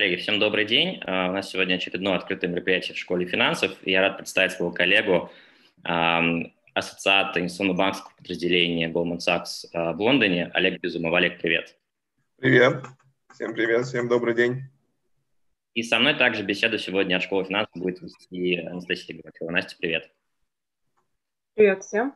Коллеги, всем добрый день. А, у нас сегодня очередное открытое мероприятие в школе финансов. И я рад представить своего коллегу, ассоциата инвестиционного банковского подразделения Goldman Sachs а, в Лондоне, Олег Безумов. Олег, привет. Привет. Всем привет, всем добрый день. И со мной также беседу сегодня от школы финансов будет вести Анастасия Григорьева. Настя, привет. Привет всем.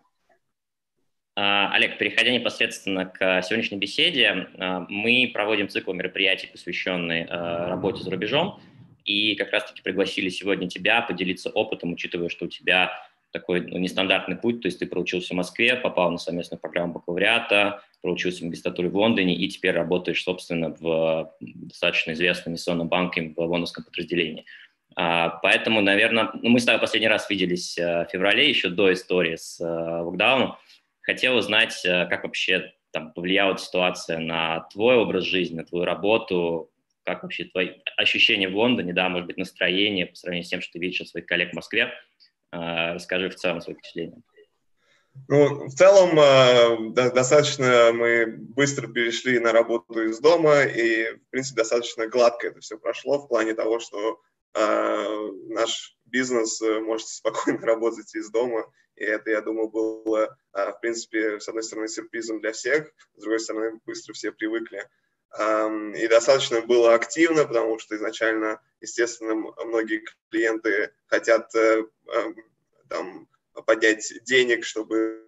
А, Олег, переходя непосредственно к сегодняшней беседе, а, мы проводим цикл мероприятий, посвященный а, работе за рубежом, и как раз-таки пригласили сегодня тебя поделиться опытом, учитывая, что у тебя такой ну, нестандартный путь, то есть ты проучился в Москве, попал на совместную программу бакалавриата, проучился в магистратуре в Лондоне и теперь работаешь, собственно, в достаточно известном инвестиционном банке в лондонском подразделении. Поэтому, наверное, ну, мы с тобой последний раз виделись в феврале, еще до истории с локдауном, Хотел узнать, э, как вообще там, повлияла ситуация на твой образ жизни, на твою работу, как вообще твои ощущения в Лондоне, да, может быть, настроение по сравнению с тем, что ты видишь от своих коллег в Москве. Э, расскажи в целом свои впечатления. Ну, в целом, э, достаточно мы быстро перешли на работу из дома, и, в принципе, достаточно гладко это все прошло в плане того, что наш бизнес может спокойно работать из дома, и это, я думаю, было, а, в принципе, с одной стороны, сюрпризом для всех, с другой стороны, быстро все привыкли. И достаточно было активно, потому что изначально, естественно, многие клиенты хотят э, там, поднять денег, чтобы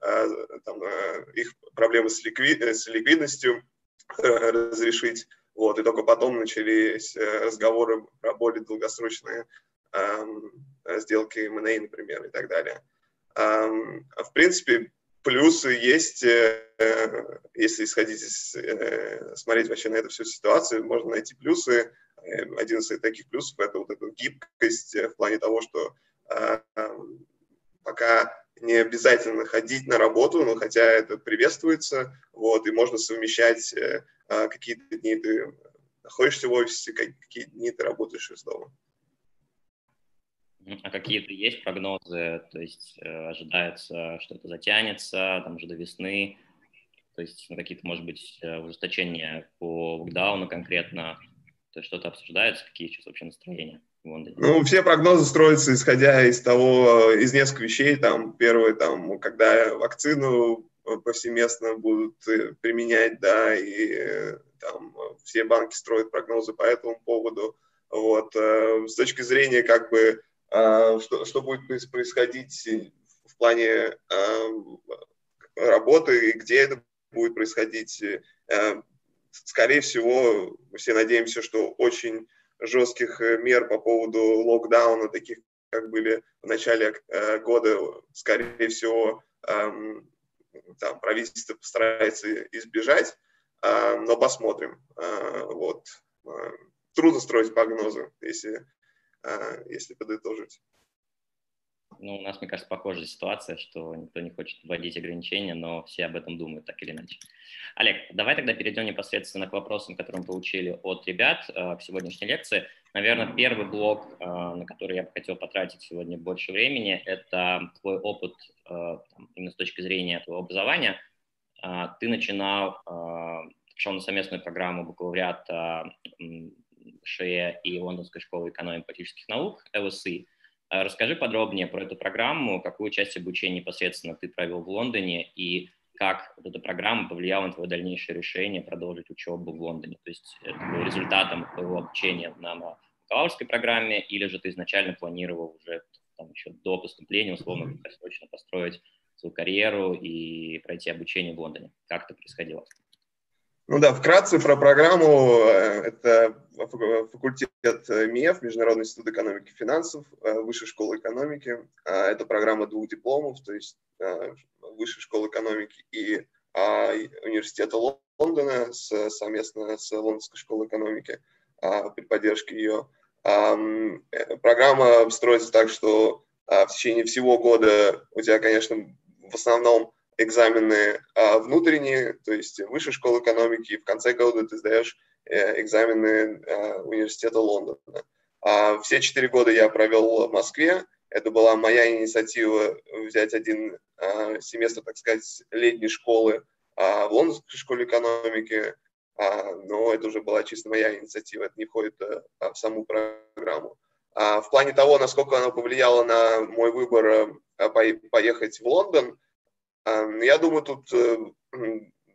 а, там, э, их проблемы с, ликвид, с ликвидностью э, разрешить. Вот, и только потом начались разговоры про более долгосрочные сделки M&A, например, и так далее. В принципе, плюсы есть, э, если исходить э, смотреть вообще на эту всю ситуацию, можно найти плюсы. Э, один из таких плюсов – это вот эта гибкость в плане того, что пока не обязательно ходить на работу, но хотя это приветствуется, вот, и можно совмещать какие-то дни ты находишься в офисе, какие дни ты работаешь из дома. А какие-то есть прогнозы? То есть э, ожидается, что это затянется, там уже до весны? То есть ну, какие-то, может быть, э, ужесточения по локдауну конкретно? То есть что-то обсуждается? Какие сейчас вообще настроения в Лондоне? Ну, все прогнозы строятся, исходя из того, из нескольких вещей. Там, первое, там, когда вакцину повсеместно будут э, применять, да, и там все банки строят прогнозы по этому поводу. Вот. С точки зрения как бы что, что будет происходить в плане а, работы и где это будет происходить. Э, скорее всего, мы все надеемся, что очень жестких э, мер по поводу локдауна, таких как были в начале э, года, скорее всего, эм, там правительство постарается избежать, но посмотрим. Вот. Трудно строить прогнозы, если а, если подытожить. Ну, у нас, мне кажется, похожая ситуация, что никто не хочет вводить ограничения, но все об этом думают так или иначе. Олег, давай тогда перейдем непосредственно к вопросам, которые мы получили от ребят э, к сегодняшней лекции. Наверное, первый блок, э, на который я бы хотел потратить сегодня больше времени, это твой опыт э, именно с точки зрения твоего образования. Э, ты начинал, э, на совместную программу бакалавриата ШЕ и Лондонской школы экономики и политических наук, ЛСИ. А расскажи подробнее про эту программу, какую часть обучения непосредственно ты провел в Лондоне и как вот эта программа повлияла на твое дальнейшее решение продолжить учебу в Лондоне. То есть это было результатом твоего обучения на бакалаврской программе или же ты изначально планировал уже там, еще до поступления, условно, срочно построить свою карьеру и пройти обучение в Лондоне. Как это происходило? Ну да, вкратце про программу. Э, это факультет МИЭФ, Международный институт экономики и финансов, э, Высшая школа экономики. Э, это программа двух дипломов, то есть Высшая школа экономики и а, Университета Лондона совместно с Лондонской школой экономики при поддержке ее. Программа строится так, что в течение всего года у тебя, конечно, в основном экзамены а, внутренние, то есть высшей школы экономики, и в конце года ты сдаешь э, экзамены а, университета Лондона. А, все четыре года я провел в Москве. Это была моя инициатива взять один а, семестр, так сказать, летней школы в Лондонской школе экономики. но это уже была чисто моя инициатива, это не входит в саму программу. В плане того, насколько она повлияла на мой выбор поехать в Лондон, я думаю, тут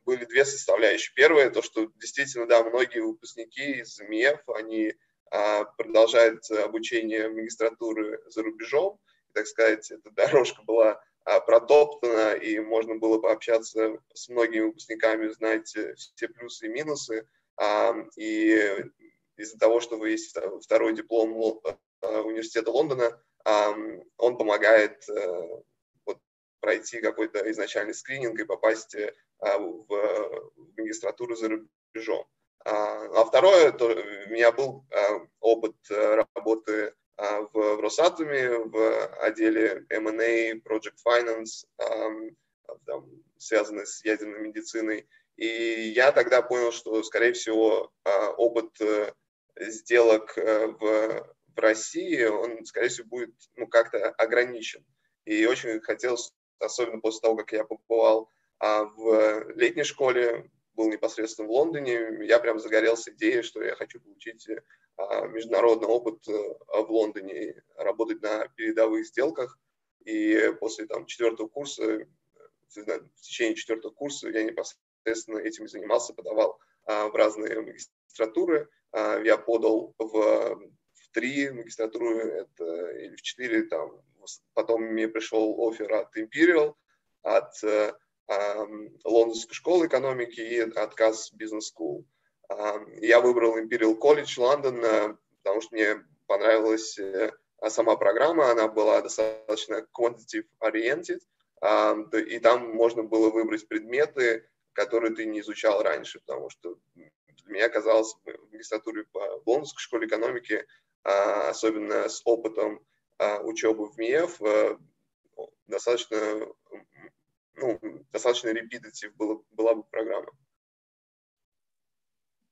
были две составляющие. Первое, то, что действительно, да, многие выпускники из МИЭФ, они а, продолжают обучение магистратуры за рубежом. Так сказать, эта дорожка была а, протоптана, и можно было пообщаться с многими выпускниками, узнать э, все плюсы и минусы. И из-за того, что вы есть второй диплом университета Лондона, он помогает э, пройти какой-то изначальный скрининг и попасть э, в магистратуру за рубежом. А, а второе, то у меня был а, опыт э, работы а, в Росатоме в отделе M&A, Project Finance, там, связанный с ядерной медициной. И я тогда понял, что, скорее всего, опыт э, сделок э, в, в России, он, скорее всего, будет ну, как-то ограничен. И очень хотелось, особенно после того, как я побывал в летней школе, был непосредственно в Лондоне, я прям загорелся идеей, что я хочу получить а, международный опыт э, в Лондоне, работать на передовых сделках. И после там, четвертого курса, в течение четвертого курса я непосредственно этим занимался, подавал а, в разные магистратуры. А, я подал в, в три магистратуры это, или в четыре. Там, потом мне пришел офер от Imperial, от э, Лондонской школы экономики и отказ бизнес School. Я выбрал Imperial College Лондон, э, потому что мне понравилась э, сама программа, она была достаточно quantitative oriented, и там можно было выбрать предметы, которые ты не изучал раньше, потому что меня казалось в магистратуре по Лондонской школе экономики, а, особенно с опытом а, учебы в МИЭФ, э, достаточно ну, достаточно репетитив была, была бы программа.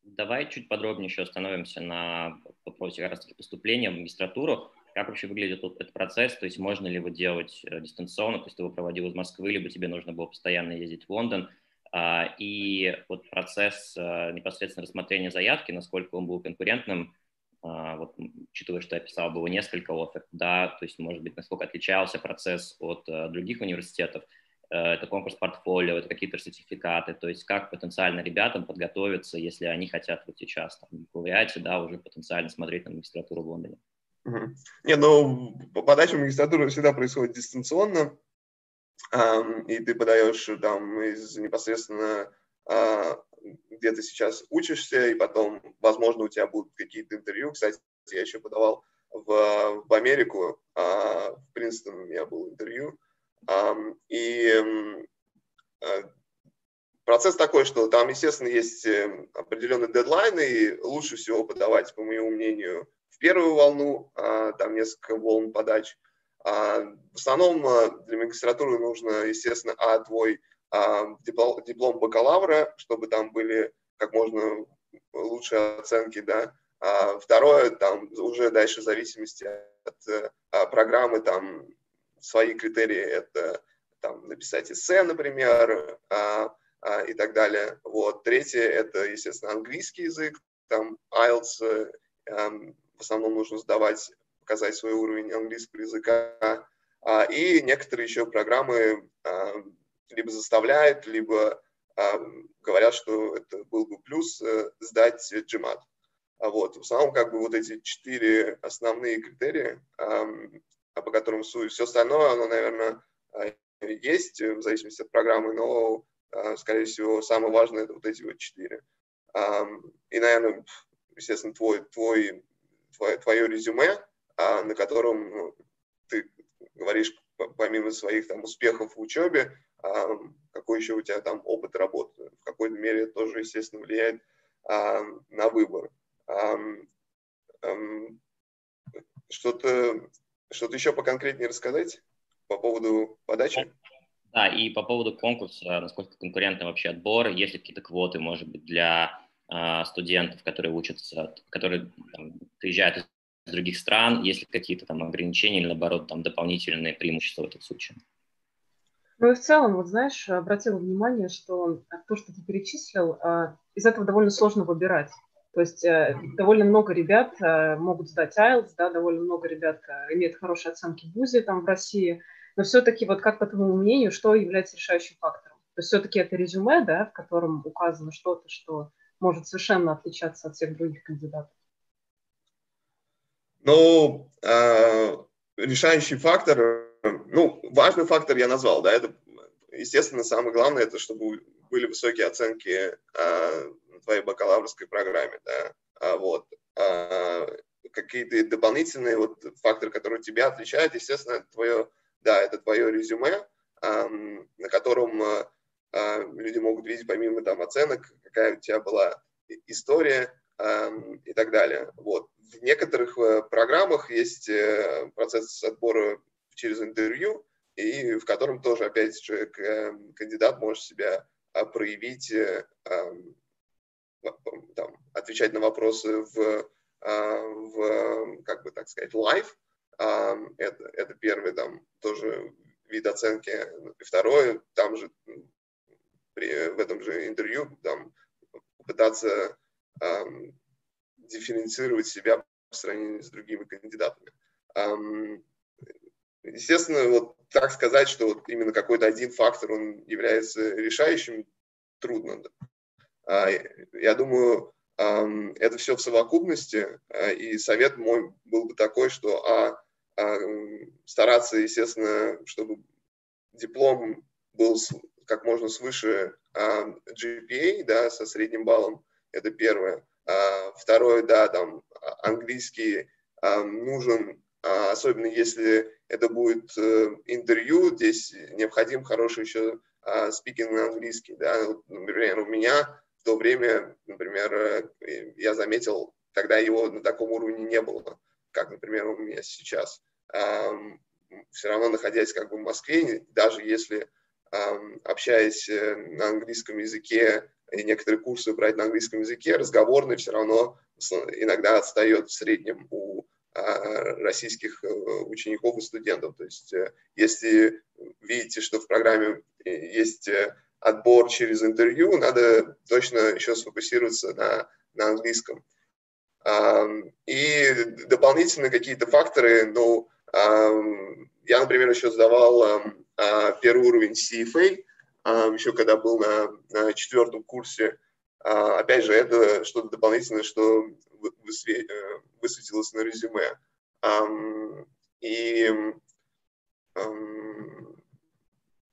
Давай чуть подробнее еще остановимся на вопросе как раз таки поступления в магистратуру. Как вообще выглядит этот процесс? То есть можно ли его делать э, дистанционно, то есть ты его проводил из Москвы, либо тебе нужно было постоянно ездить в Лондон? А, и вот процесс э, непосредственно рассмотрения заявки, насколько он был конкурентным, а, вот, учитывая, что я писал, было несколько оффер, да, то есть, может быть, насколько отличался процесс от э, других университетов, Э, это конкурс портфолио, это какие-то сертификаты, то есть как потенциально ребятам подготовиться, если они хотят вот сейчас там, в да, уже потенциально смотреть на магистратуру в Лондоне. Угу. Не, ну, подача магистратуры всегда происходит дистанционно, эм, и ты подаешь там из непосредственно э, где ты сейчас учишься, и потом, возможно, у тебя будут какие-то интервью. Кстати, я еще подавал в, в Америку, э, в Принстон у меня было интервью, и э, процесс такой, что там, естественно, есть э, определенные дедлайны, и лучше всего подавать, по моему мнению, в первую волну, а, там несколько волн подач. А, в основном э, для магистратуры нужно, естественно, а, твой диплом, диплом бакалавра, чтобы там были как можно лучшие оценки, да. А второе, там уже дальше в зависимости от программы, там свои критерии это там, написать эссе, например, а, а, и так далее. Вот. Третье – это, естественно, английский язык, там IELTS, э, в основном нужно сдавать, показать свой уровень английского языка. А, и некоторые еще программы а, либо заставляют, либо а, говорят, что это был бы плюс э, сдать GMAT. А вот. В основном как бы вот эти четыре основные критерии а по которым суть. Все остальное, оно, наверное, есть в зависимости от программы, но, скорее всего, самое важное – это вот эти вот четыре. И, наверное, естественно, твой, твой, твое, твое резюме, на котором ну, ты говоришь, помимо своих там успехов в учебе, какой еще у тебя там опыт работы. В какой-то мере это тоже, естественно, влияет на выбор. Что-то что-то еще поконкретнее рассказать по поводу подачи? Да, и по поводу конкурса, насколько конкурентный вообще отбор, есть ли какие-то квоты, может быть, для э, студентов, которые учатся, которые там, приезжают из других стран, есть ли какие-то там ограничения или, наоборот, там дополнительные преимущества в этом случае? Ну и в целом, вот знаешь, обратила внимание, что то, что ты перечислил, а, из этого довольно сложно выбирать. То есть э, довольно много ребят э, могут сдать IELTS, да, довольно много ребят э, имеют хорошие оценки в ВУЗе там в России, но все-таки вот как по твоему мнению, что является решающим фактором? То есть все-таки это резюме, да, в котором указано что-то, что может совершенно отличаться от всех других кандидатов? Ну, э, решающий фактор, ну, важный фактор я назвал, да, это, естественно, самое главное, это чтобы были высокие оценки на твоей бакалаврской программе, да, а, вот. А, какие-то дополнительные вот факторы, которые тебя отличают, естественно, это твое, да, это твое резюме, э, на котором э, люди могут видеть помимо там оценок, какая у тебя была история и так далее. Вот. В некоторых э, программах есть э, процесс отбора через интервью, и в котором тоже, опять же, кандидат может себя а, проявить, там, отвечать на вопросы в, в, как бы так сказать, live. Это, это первый там тоже вид оценки. И второе, там же при, в этом же интервью там пытаться дифференцировать себя по сравнению с другими кандидатами. Естественно, вот так сказать, что вот именно какой-то один фактор, он является решающим, трудно. А, я думаю, это все в совокупности, а, и совет мой был бы такой, что а, стараться, естественно, чтобы диплом был как можно свыше GPA, да, со средним баллом, это первое. Второе, да, там английский нужен, особенно если это будет э, интервью, здесь необходим хороший еще спикинг на английский, да, например, у меня в то время, например, э, я заметил, тогда его на таком уровне не было, как, например, у меня сейчас. Все равно, находясь как бы в Москве, даже если общаясь э, на английском языке и некоторые курсы брать на английском языке, разговорный все равно иногда отстает в среднем у а, российских э, учеников и студентов. То есть э, если видите, что в программе есть э, отбор через интервью, надо точно еще сфокусироваться на, на английском. И дополнительно какие-то факторы, ну, я, например, еще сдавал а, первый уровень CFA, еще когда был на, на четвертом курсе. А, опять же, это что-то дополнительное, что высветилось на резюме. И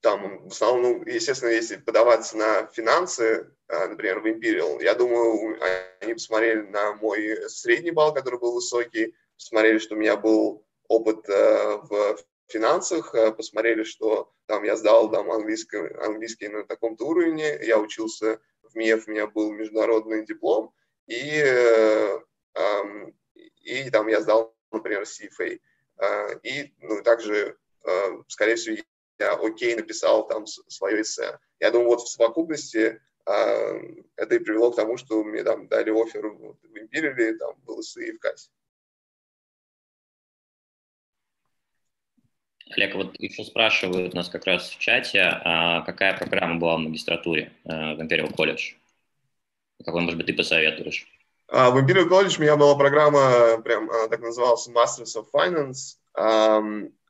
там, в основном, естественно, если подаваться на финансы, а, например, в Imperial, я думаю, они посмотрели на мой средний балл, который был высокий, посмотрели, что у меня был опыт э, в финансах, э, посмотрели, что там я сдал там английский, английский на таком-то уровне, я учился в МИЭФ, у меня был международный диплом, и, э, и там я сдал, например, CFA. И ну, также, скорее всего, я окей написал там свое эссе. Я думаю, вот в совокупности а, это и привело к тому, что мне там дали офер в Imperial, там был эссе и в кассе. Олег, вот еще спрашивают нас как раз в чате, а какая программа была в магистратуре э, в Imperial College? Какой, может быть, ты посоветуешь? А, в Imperial College у меня была программа, прям, она так называлась, Masters of Finance.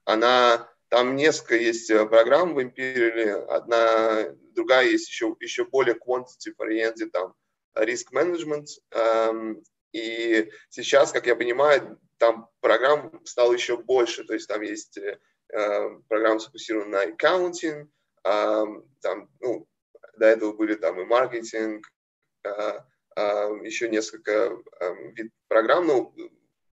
Она там несколько есть э, программ в Imperial, одна, другая есть еще, еще более quantitative-oriented, там, риск менеджмент. И сейчас, как я понимаю, там программ стало еще больше, то есть там есть э, э программа сфокусирована на э, там, ну, до этого были там и маркетинг, э, еще несколько э, вид программ. Ну,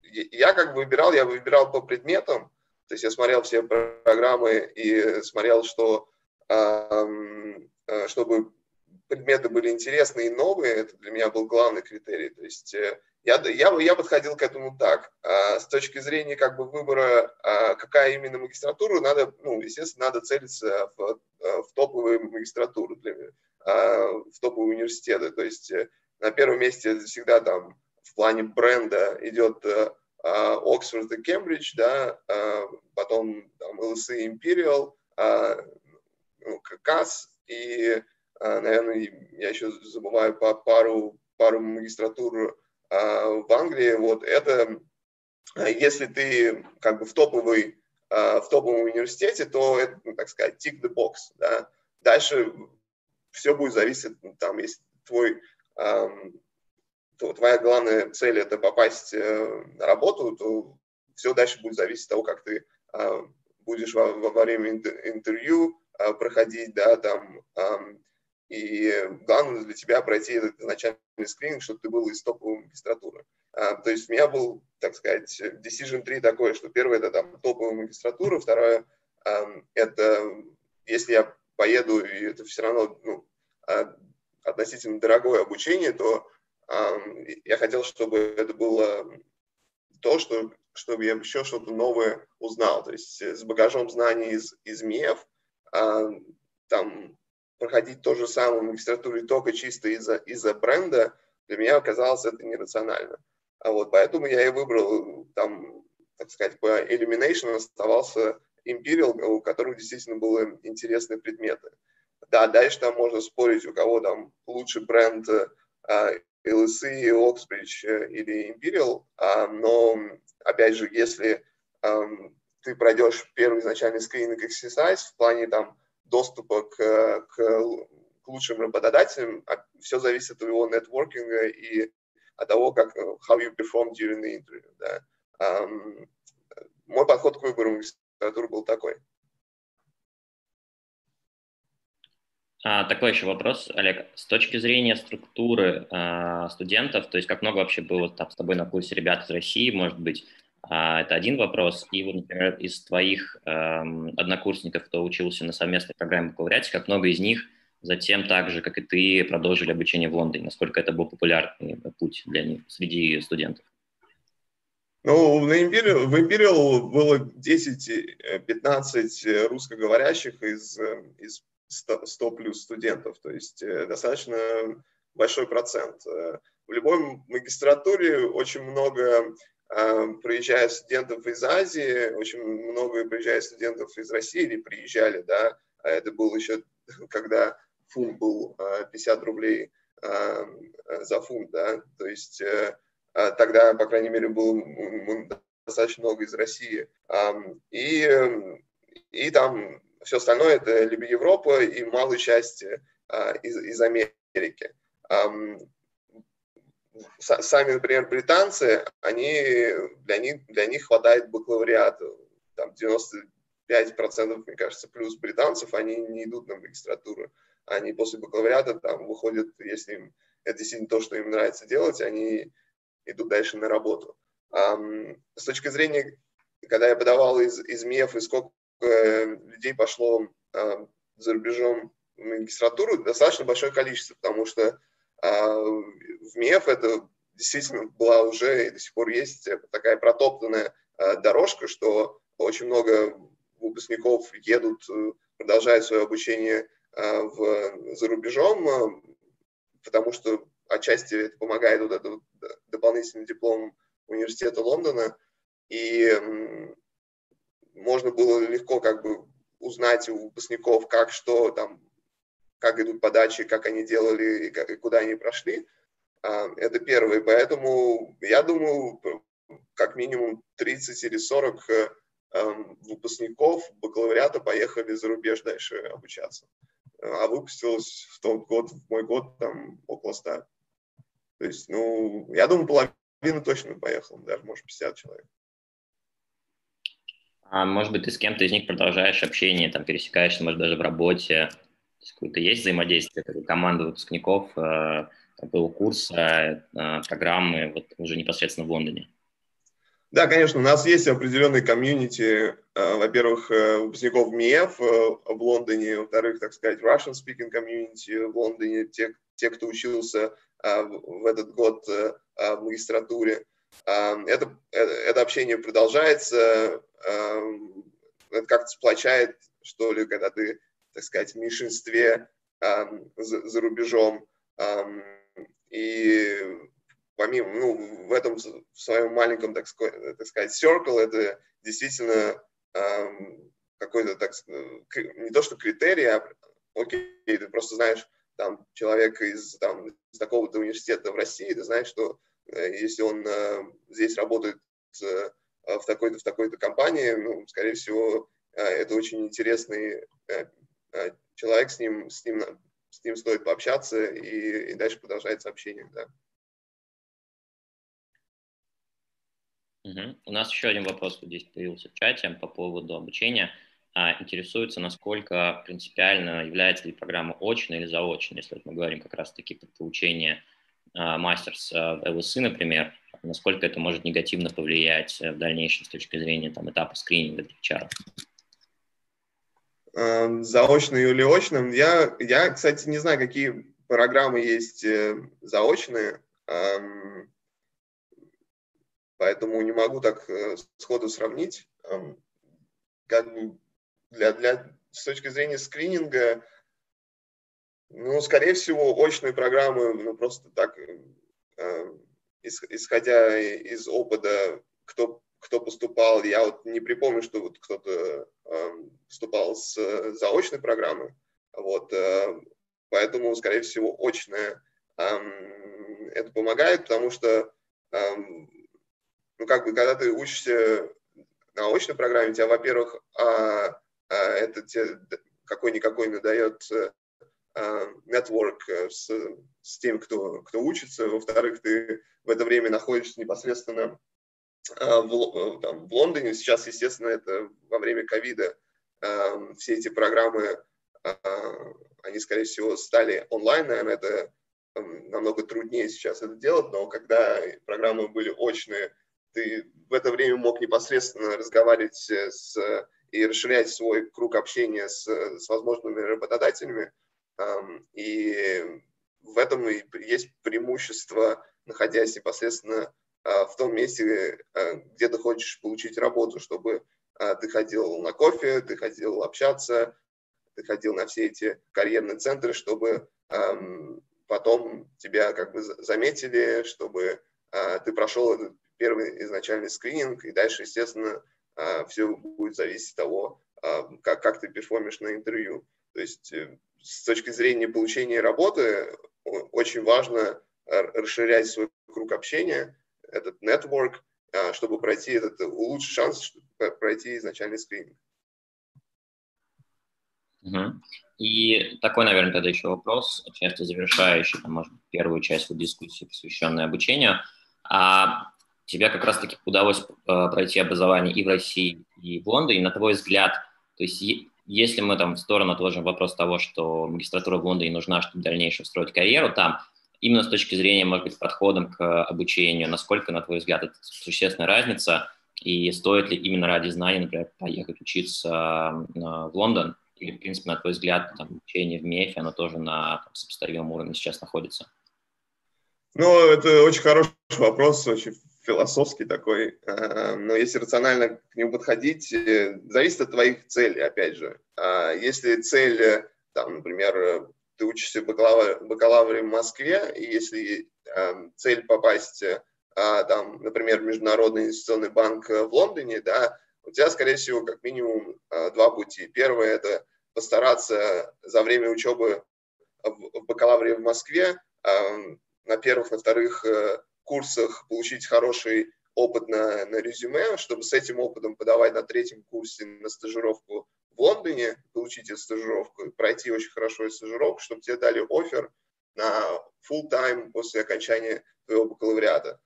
я как бы выбирал, я выбирал по предметам, то есть я смотрел все программы и смотрел, что э, чтобы предметы были интересные и новые, это для меня был главный критерий. То есть э, я, я, я подходил к этому так. А, с точки зрения как бы выбора, а, какая именно магистратура, надо, ну, естественно, надо целиться в, в топовые магистратуры, для, а, в топовые университеты. То есть э, на первом месте всегда там в плане бренда идет Оксфорд и Кембридж, да, потом там, LSE Imperial, ну, КАС, и, наверное, я еще забываю пару, пару магистратур в Англии. Вот это, если ты как бы в топовой в топовом университете, то это, ну, так сказать, tick the box, да. Дальше все будет зависеть, там, если твой то твоя главная цель это попасть э, на работу, то все дальше будет зависеть от того, как ты а, будешь во, во время интервью а, проходить, да, там, и главное для тебя пройти этот начальный скрининг, чтобы ты был из топовой магистратуры. То есть у меня был, так сказать, decision 3 такое, что первое это там топовая магистратура, второе это если я поеду, и это все равно ну, относительно дорогое обучение, то я хотел, чтобы это было то, что, чтобы я еще что-то новое узнал. То есть с багажом знаний из, из МИЭФ там проходить то же самое в магистратуре только чисто из-за из бренда, для меня оказалось это нерационально. А вот поэтому я и выбрал там, так сказать, по Illumination оставался Imperial, у которых действительно были интересные предметы. Да, дальше там можно спорить, у кого там лучший бренд LSE, Oxbridge э, или Imperial, а, но, опять же, если ты пройдешь первый изначальный скрининг exercise в плане там доступа к, к, к лучшим работодателям, а все зависит от твоего нетворкинга и от того, как how you perform during the interview. Да. Um, мой подход к выбору магистратуры был такой. А, такой еще вопрос, Олег. С точки зрения структуры а, студентов, то есть как много вообще было там с тобой на курсе ребят из России, может быть, а, это один вопрос. И вот, например, из твоих а, однокурсников, кто учился на совместной программе бакалавриате, как много из них затем так же, как и ты, продолжили обучение в Лондоне? Насколько это был популярный путь для них среди студентов? Ну, в Imperial, в Imperial было 10-15 русскоговорящих из, из 100 плюс студентов, то есть э, достаточно большой процент. Э, в любой магистратуре очень много э, приезжает студентов из Азии, очень много приезжает студентов из России или приезжали, да, а это было еще, когда фунт был 50 рублей за фунт, да, то есть а тогда, по крайней мере, было достаточно много из России. И, и там все остальное это либо Европа и малой части а, из, из Америки. Сами, например, британцы, они, для, них, для них хватает бакалавриата. Там 95%, мне кажется, плюс британцев, они не идут на магистратуру. Они после бакалавриата там выходят, если им это действительно то, что им нравится делать, они идут дальше на работу. С точки зрения, когда я подавал из, из МЕФ, и сколько людей пошло э, за рубежом в магистратуру достаточно большое количество, потому что а, в МИЭФ это действительно была уже и до сих пор есть такая протоптанная э, дорожка, что очень много выпускников едут, продолжают свое обучение в, за рубежом, потому что отчасти это помогает вот этот дополнительный диплом университета Лондона. И можно было легко как бы узнать у выпускников, как что там, как идут подачи, как они делали и, как, и куда они прошли. А, это первое. Поэтому я думаю, как минимум 30 или 40 э, эм, выпускников бакалавриата поехали за рубеж дальше обучаться. А выпустилось в тот год, в мой год, там около 100. То есть, ну, я думаю, половина точно поехала, даже, может, 50 человек. А может быть, ты с кем-то из них продолжаешь общение, там, пересекаешься, может, даже в работе? Какое-то есть взаимодействие команды выпускников э, такого курса, э, программы, вот уже непосредственно в Лондоне? Да, конечно, у нас есть определенный комьюнити, э, во-первых, выпускников МИЭФ в Лондоне, во-вторых, так сказать, Russian speaking community в Лондоне, те, те кто учился в этот год в магистратуре. Это, это общение продолжается, это как-то сплочает, что ли, когда ты, так сказать, в меньшинстве за, за рубежом. И помимо, ну, в этом, в своем маленьком, так сказать, circle, это действительно какой-то, так не то что критерий, а окей, ты просто знаешь, там, человек из, там, из такого-то университета в России, ты знаешь, что если он здесь работает в такой-то, в такой-то компании, ну, скорее всего, это очень интересный человек, с ним, с ним, с ним стоит пообщаться, и, и дальше продолжается общение, да. Угу. У нас еще один вопрос вот здесь появился в чате по поводу обучения. А, интересуется, насколько принципиально является ли программа очной или заочной, если вот мы говорим как раз-таки про получение а, мастерс а, в ЛСИ, например, насколько это может негативно повлиять в дальнейшем с точки зрения там, этапа скрининга для HR? Эм, заочным или очным. Я, я, кстати, не знаю, какие программы есть э, заочные, эм, поэтому не могу так э, сходу сравнить. Эм, как для, для, с точки зрения скрининга, ну, скорее всего, очные программы, ну, просто так, исходя из опыта, кто кто поступал, я вот не припомню, что вот кто-то э, поступал с э, заочной программы, вот, э, поэтому, скорее всего, очная э, это помогает, потому что, э, ну, как бы, когда ты учишься на очной программе, тебя, во-первых, э, э, это тебе какой-никакой надает э, network с, с тем, кто, кто учится, во-вторых, ты в это время находишься непосредственно а, в, э, там, в Лондоне. Сейчас, естественно, это во время ковида все эти программы, они, скорее всего, стали онлайн. Наверное, это намного труднее сейчас это делать, но когда программы были очные, ты в это время мог непосредственно разговаривать с, и расширять свой круг общения с, с возможными работодателями. И в этом и есть преимущество, находясь непосредственно а, в том месте, а, где ты хочешь получить работу, чтобы а, ты ходил на кофе, ты ходил общаться, ты ходил на все эти карьерные центры, чтобы потом тебя как бы заметили, чтобы ты прошел этот первый изначальный скрининг, и дальше, естественно, все будет зависеть от того, как, ты перформишь на интервью. То есть э, с точки зрения получения работы очень важно расширять свой круг общения, этот network, а, чтобы пройти этот, улучшить шанс пройти изначальный скрининг. Угу. И такой, наверное, тогда еще вопрос, часто завершающий, там, может первую часть вот дискуссии, посвященной обучению. А тебе как раз-таки удалось э, пройти образование и в России, и в Лондоне. На твой взгляд, то есть если мы там в сторону отложим вопрос того, что магистратура в Лондоне нужна, чтобы в дальнейшем строить карьеру там, именно с точки зрения, может быть, подходом к обучению, насколько, на твой взгляд, это существенная разница, и стоит ли именно ради знаний, например, поехать учиться в Лондон, или, в принципе, на твой взгляд, там, обучение в МЕФе, оно тоже на там, сопоставимом уровне сейчас находится? Ну, это очень хороший вопрос, очень философский такой. Э, но если рационально к нему подходить, э, зависит от твоих целей, опять же. А если цель, э, там, например, ты учишься в бакалавре, бакалавре в Москве, и если цель попасть, э, там, например, в Международный инвестиционный банк в Лондоне, да, у тебя, скорее всего, как минимум два пути. Первое – это постараться за время учебы в, бакалавре в Москве на первых, на вторых курсах получить хороший опыт на, на резюме, чтобы с этим опытом подавать на третьем курсе на стажировку в Лондоне, получить эту стажировку, пройти очень хорошо эту стажировку, чтобы тебе дали офер на full time после окончания твоего бакалавриата.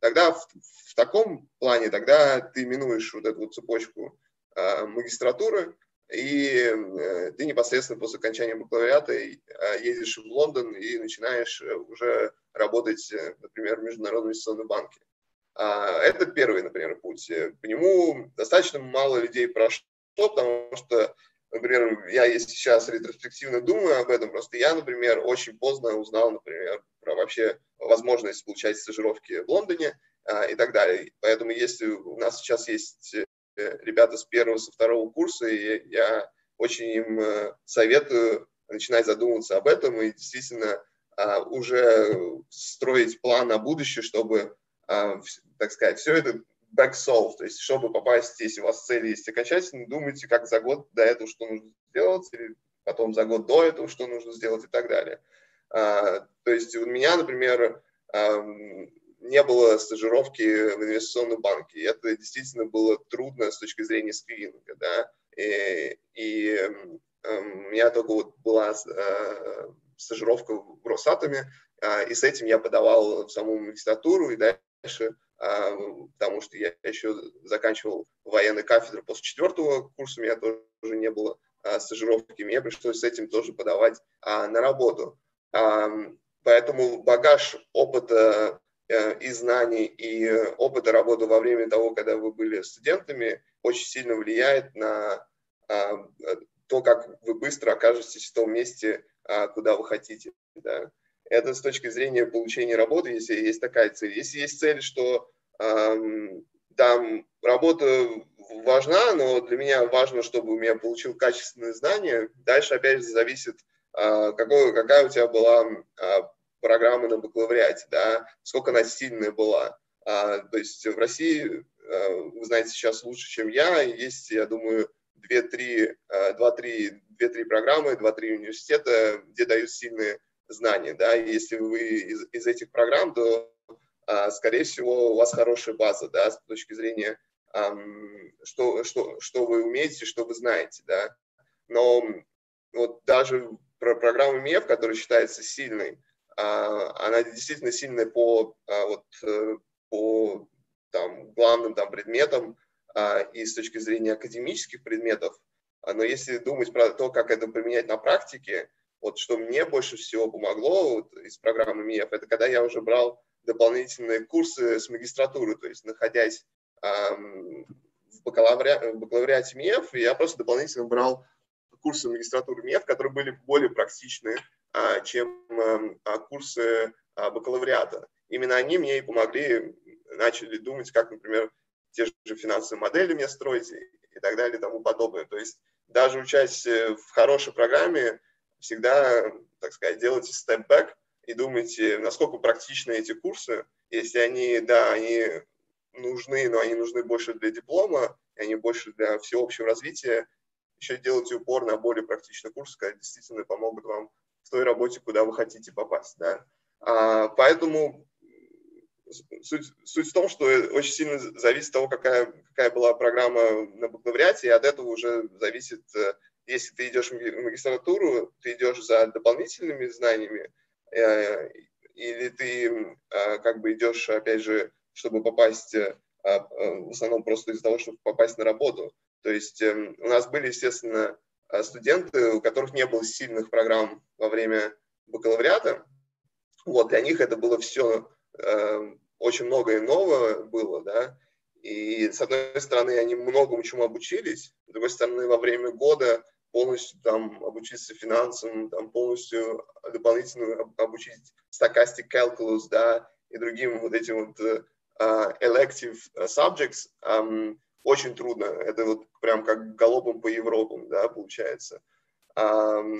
Тогда в, в таком плане, тогда ты минуешь вот эту вот цепочку э, магистратуры, и э, ты непосредственно после окончания бакалавриата э, едешь в Лондон и начинаешь э, уже работать, э, например, в Международном инвестиционном банке. А, это первый, например, путь. По нему достаточно мало людей прошло, потому что, например, я если сейчас ретроспективно думаю об этом, просто я, например, очень поздно узнал, например, про вообще возможность получать стажировки в Лондоне а, и так далее. Поэтому если у нас сейчас есть ребята с первого, со второго курса, и я очень им э, советую начинать задумываться об этом и действительно а, уже строить план на будущее, чтобы, а, так сказать, все это back solve, то есть чтобы попасть, если у вас цель есть окончательно, думайте, как за год до этого, что нужно сделать, или потом за год до этого, что нужно сделать и так далее. А, то есть у меня, например, не было стажировки в инвестиционном банке. И это действительно было трудно с точки зрения скрининга. Да? И, и у меня только вот была а, стажировка в Росатоме, а, и с этим я подавал в саму магистратуру и дальше, а, потому что я еще заканчивал военный кафедру после четвертого курса, у меня тоже не было стажировки, мне пришлось с этим тоже подавать на работу. Поэтому багаж опыта э, и знаний, и опыта работы во время того, когда вы были студентами, очень сильно влияет на то, как вы быстро окажетесь в том месте, а, куда вы хотите. Да. Это с точки зрения получения работы, если есть такая цель. Если есть цель, что эм, там работа важна, но для меня важно, чтобы у меня получил качественные знания, дальше опять же зависит, э, какой, какая у тебя была э, программа на бакалавриате, да, сколько она сильная была. А, то есть в России, э, вы знаете сейчас лучше, чем я, есть, я думаю, 2-3 2-3 программы, 2-3 университета, где дают сильные знания. Да? И если вы из, из этих программ, то, а, скорее всего, у вас хорошая база да, с точки зрения, что, что, что вы умеете, что вы знаете. Да? Но вот даже про программу МЕФ, которая считается сильной, а, она действительно сильная по, а, вот, э, по там, главным там, предметам, и с точки зрения академических предметов, а, но если думать про то, как это применять на практике, вот что мне больше всего помогло вот, из программы МИЭФ, это когда я уже брал дополнительные курсы с магистратуры, то есть находясь эм, в, бакалаври... в бакалавриате МИЭФ, я просто дополнительно брал курсы магистратуры МИЭФ, которые были более практичны, а, чем а, курсы а, бакалавриата. Именно они мне и помогли, начали думать, как, например, те же финансовые модели мне строить и так далее и тому подобное. То есть даже учась в хорошей программе, всегда, так сказать, делайте степ-бэк и думайте, насколько практичны эти курсы. Если они, да, они нужны, но они нужны больше для диплома, и они больше для всеобщего развития, еще делайте упор на более практичные курсы, которые действительно помогут вам в той работе, куда вы хотите попасть. Да. А, поэтому суть, суть в том, что очень сильно зависит от того, какая, какая была программа на бакалавриате, и от этого уже зависит, э, если ты идешь в магистратуру, ты идешь за дополнительными знаниями, э, или ты э, как бы идешь, опять же, чтобы попасть, в основном просто из-за того, чтобы попасть на работу. То есть эм, у нас были, естественно, студенты, у которых не было сильных программ во время бакалавриата. Вот, для них это было все Эм, очень многое нового было, да, и с одной стороны они многому чему обучились, с другой стороны во время года полностью там обучиться финансам, там полностью дополнительно обучить stochastic calculus, да, и другим вот этим вот uh, elective subjects um, очень трудно. Это вот прям как галопом по Европам, да, получается. Но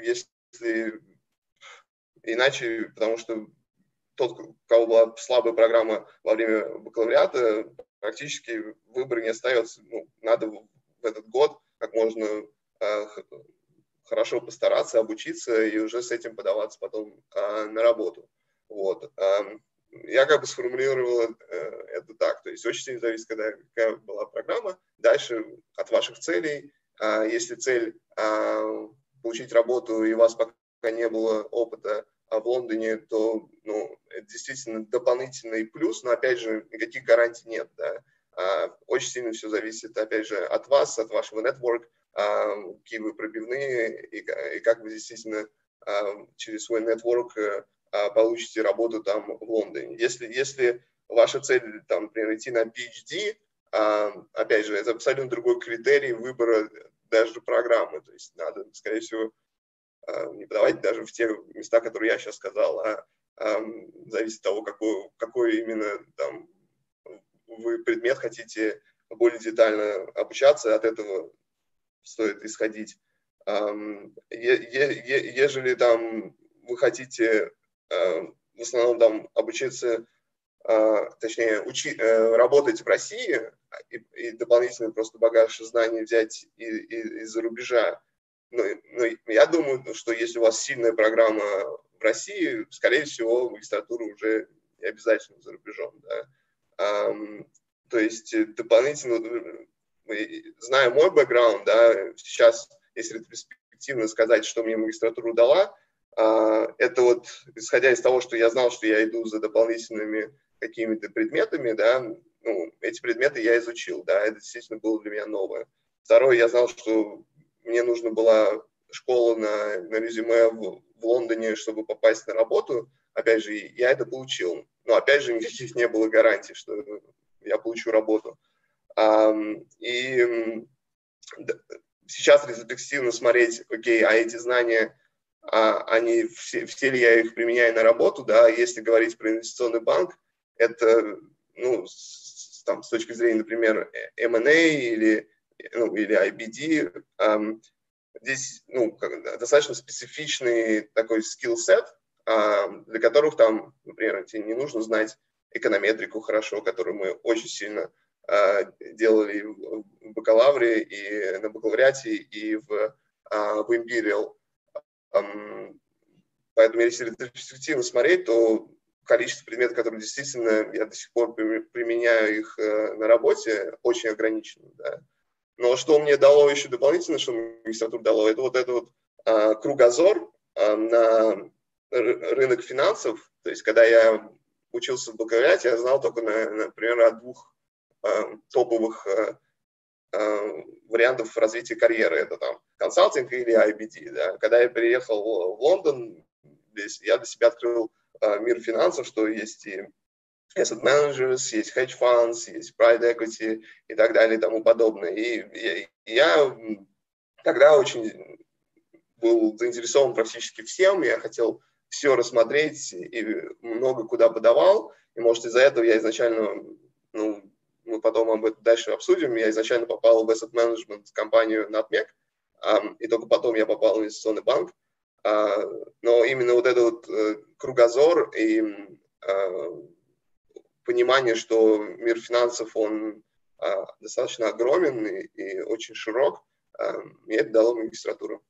если иначе, потому что тот, у кого была слабая программа во время бакалавриата, практически выбора не остается. Ну, надо в этот год как можно э, хорошо постараться, обучиться и уже с этим подаваться потом э, на работу. Вот. Я как бы сформулировал э, это так. То есть очень сильно зависит, когда, какая была программа. Дальше от ваших целей. Э, если цель э, получить работу и у вас пока не было опыта а в Лондоне, то ну, это действительно дополнительный плюс, но опять же никаких гарантий нет. Да. А, очень сильно все зависит, опять же, от вас, от вашего нетворк, а, какие вы пробивные и как вы действительно через свой нетворк э, получите работу там в Лондоне. Если, если ваша цель, там, например, идти на PhD, опять же, это абсолютно другой критерий выбора даже программы. То есть надо, скорее всего, а, не подавать даже в те места, которые я сейчас сказал, а, а зависит от того, какой, какой именно там вы предмет хотите более детально обучаться, от этого стоит исходить. Ежели там вы хотите в основном там обучиться точнее, учи, работать в России и, и дополнительный просто багаж знаний взять из-за рубежа. Но, но я думаю, что если у вас сильная программа в России, скорее всего, магистратура уже не обязательно за рубежом. Да. То есть дополнительно, зная мой бэкграунд, да, сейчас, если ретроспективно сказать, что мне магистратура дала, это вот, исходя из того, что я знал, что я иду за дополнительными какими-то предметами, да, ну, эти предметы я изучил, да, это действительно было для меня новое. Второе, я знал, что мне нужна была школа на, на резюме в, в Лондоне, чтобы попасть на работу. Опять же, я это получил. Но опять же, никаких не было гарантий, что я получу работу. И сейчас ретроспективно смотреть, окей, а эти знания, а, они все, все ли я их применяю на работу, да, если говорить про инвестиционный банк, это, ну, с, там, с точки зрения, например, M&A или, ну, или IBD, эм, здесь, ну, достаточно специфичный такой скилл-сет, эм, для которых там, например, тебе не нужно знать эконометрику хорошо, которую мы очень сильно э, делали в бакалавре и на бакалавриате, и в, э, в Imperial. Поэтому, если ретроспективно смотреть, то количество предметов, которые действительно я до сих пор применяю их э, на работе, очень ограничено. Да. Но что мне дало еще дополнительно, что магистратура дало, это вот этот вот а, кругозор а, на рынок финансов. То есть, когда я учился в бакалавриате, я знал только, на, например, о двух топовых а, вариантов развития карьеры. Это там консалтинг или IBD. Да. Когда я переехал в Лондон, здесь я для себя открыл а, мир финансов, что есть и asset managers, есть hedge funds, есть private equity и так далее и тому подобное. И я тогда очень был заинтересован практически всем, я хотел все рассмотреть и много куда подавал, и может из-за этого я изначально, ну, мы потом об этом дальше обсудим, я изначально попал в asset management компанию Natmec, и только потом я попал в инвестиционный банк, а, но именно вот этот вот э, кругозор и а, понимание, что мир финансов, он а, достаточно огромен и, очень широк, мне это дало магистратуру.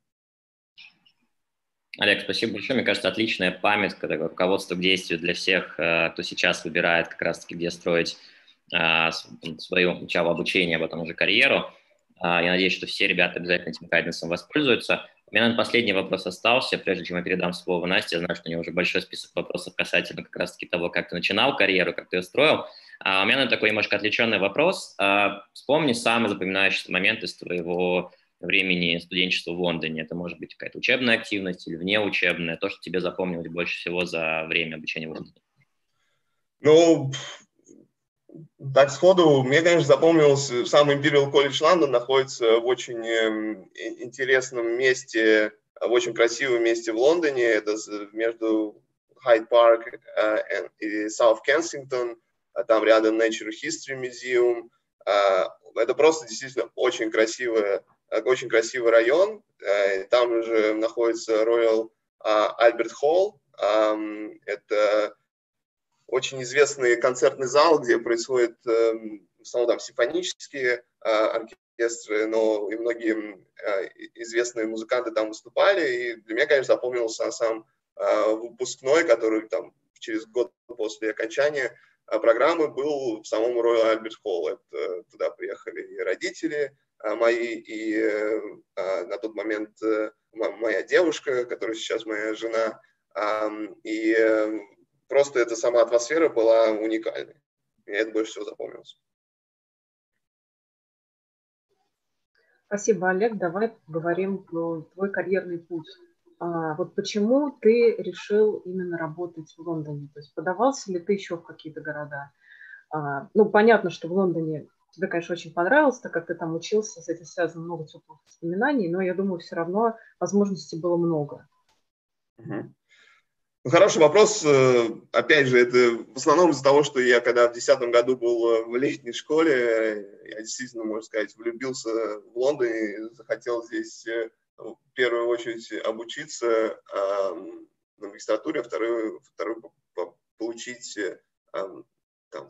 Олег, спасибо большое. Мне кажется, отличная памятка, такое руководство к действию для всех, э, кто сейчас выбирает как раз-таки, где строить свое начало обучения, а потом уже карьеру. Я надеюсь, что все ребята обязательно этим гайденсом воспользуются. У меня, наверное, последний вопрос остался, прежде чем я передам слово Насте. Я знаю, что у нее уже большой список вопросов касательно как раз-таки того, как ты начинал карьеру, как ты ее строил. А у меня, наверное, такой немножко отвлеченный вопрос. А, вспомни самый запоминающийся момент из твоего времени студенчества в Лондоне. Это может быть какая-то учебная активность или внеучебная, то, что тебе запомнилось больше всего за время обучения в Лондоне. Ну, так сходу, мне, конечно, запомнился, сам Imperial College London находится в очень эм, интересном месте, в очень красивом месте в Лондоне, это между Hyde Park э, и South Kensington, а там рядом Natural History Museum, а, это просто действительно очень красивый, э, очень красивый район, э, там же находится Royal Albert Hall, это очень известный концертный зал, где происходят эм, в основном там симфонические а, оркестры, но и многие а, известные музыканты там выступали. И для меня, конечно, запомнился сам а, выпускной, который там через год после окончания программы был в самом Royal Albert Hall. Это, туда приехали и родители мои, и на тот момент э, моя девушка, которая сейчас моя жена, и э, просто эта сама атмосфера была уникальной. Мне это больше всего запомнилось. Спасибо, Олег. Давай поговорим про твой карьерный путь. А, вот почему ты решил именно работать в Лондоне? То есть подавался ли ты еще в какие-то города? А, ну, понятно, что в Лондоне тебе, конечно, очень понравилось, так как ты там учился, с этим связано много теплых воспоминаний, но я думаю, все равно возможностей было много. Угу. Ну, хороший вопрос. Э, опять же, это в основном из-за того, что я когда в 2010 году был э, в летней школе, я действительно, можно сказать, влюбился в Лондоне, захотел здесь э, в первую очередь обучиться на магистратуре, а вторую, вторую получить там,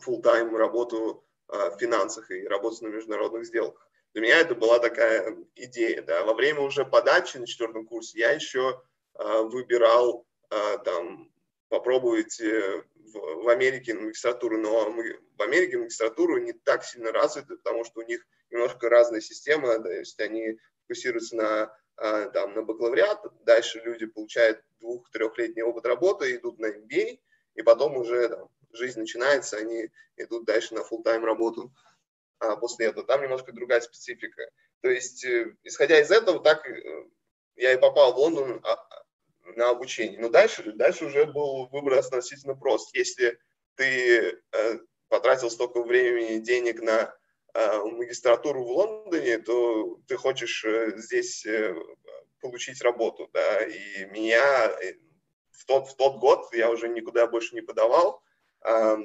full-time работу в финансах и работать на международных сделках. Для меня это была такая идея. Да. Во время уже подачи на четвертом курсе я еще выбирал там, попробовать в, Америке магистратуру, но в Америке магистратуру не так сильно развиты, потому что у них немножко разная система, то есть они фокусируются на, а, там, на бакалавриат, дальше люди получают двух-трехлетний опыт работы, идут на MBA, и потом уже там, жизнь начинается, они идут дальше на full-time работу а после этого. Там немножко другая специфика. То есть, э, исходя из этого, так э, я и попал в Лондон а, на обучение. Но дальше, дальше уже был выбор относительно прост. Если ты э, потратил столько времени и денег на э, магистратуру в Лондоне, то ты хочешь э, здесь э, получить работу. Да? И меня э, в тот, в тот год я уже никуда больше не подавал, э,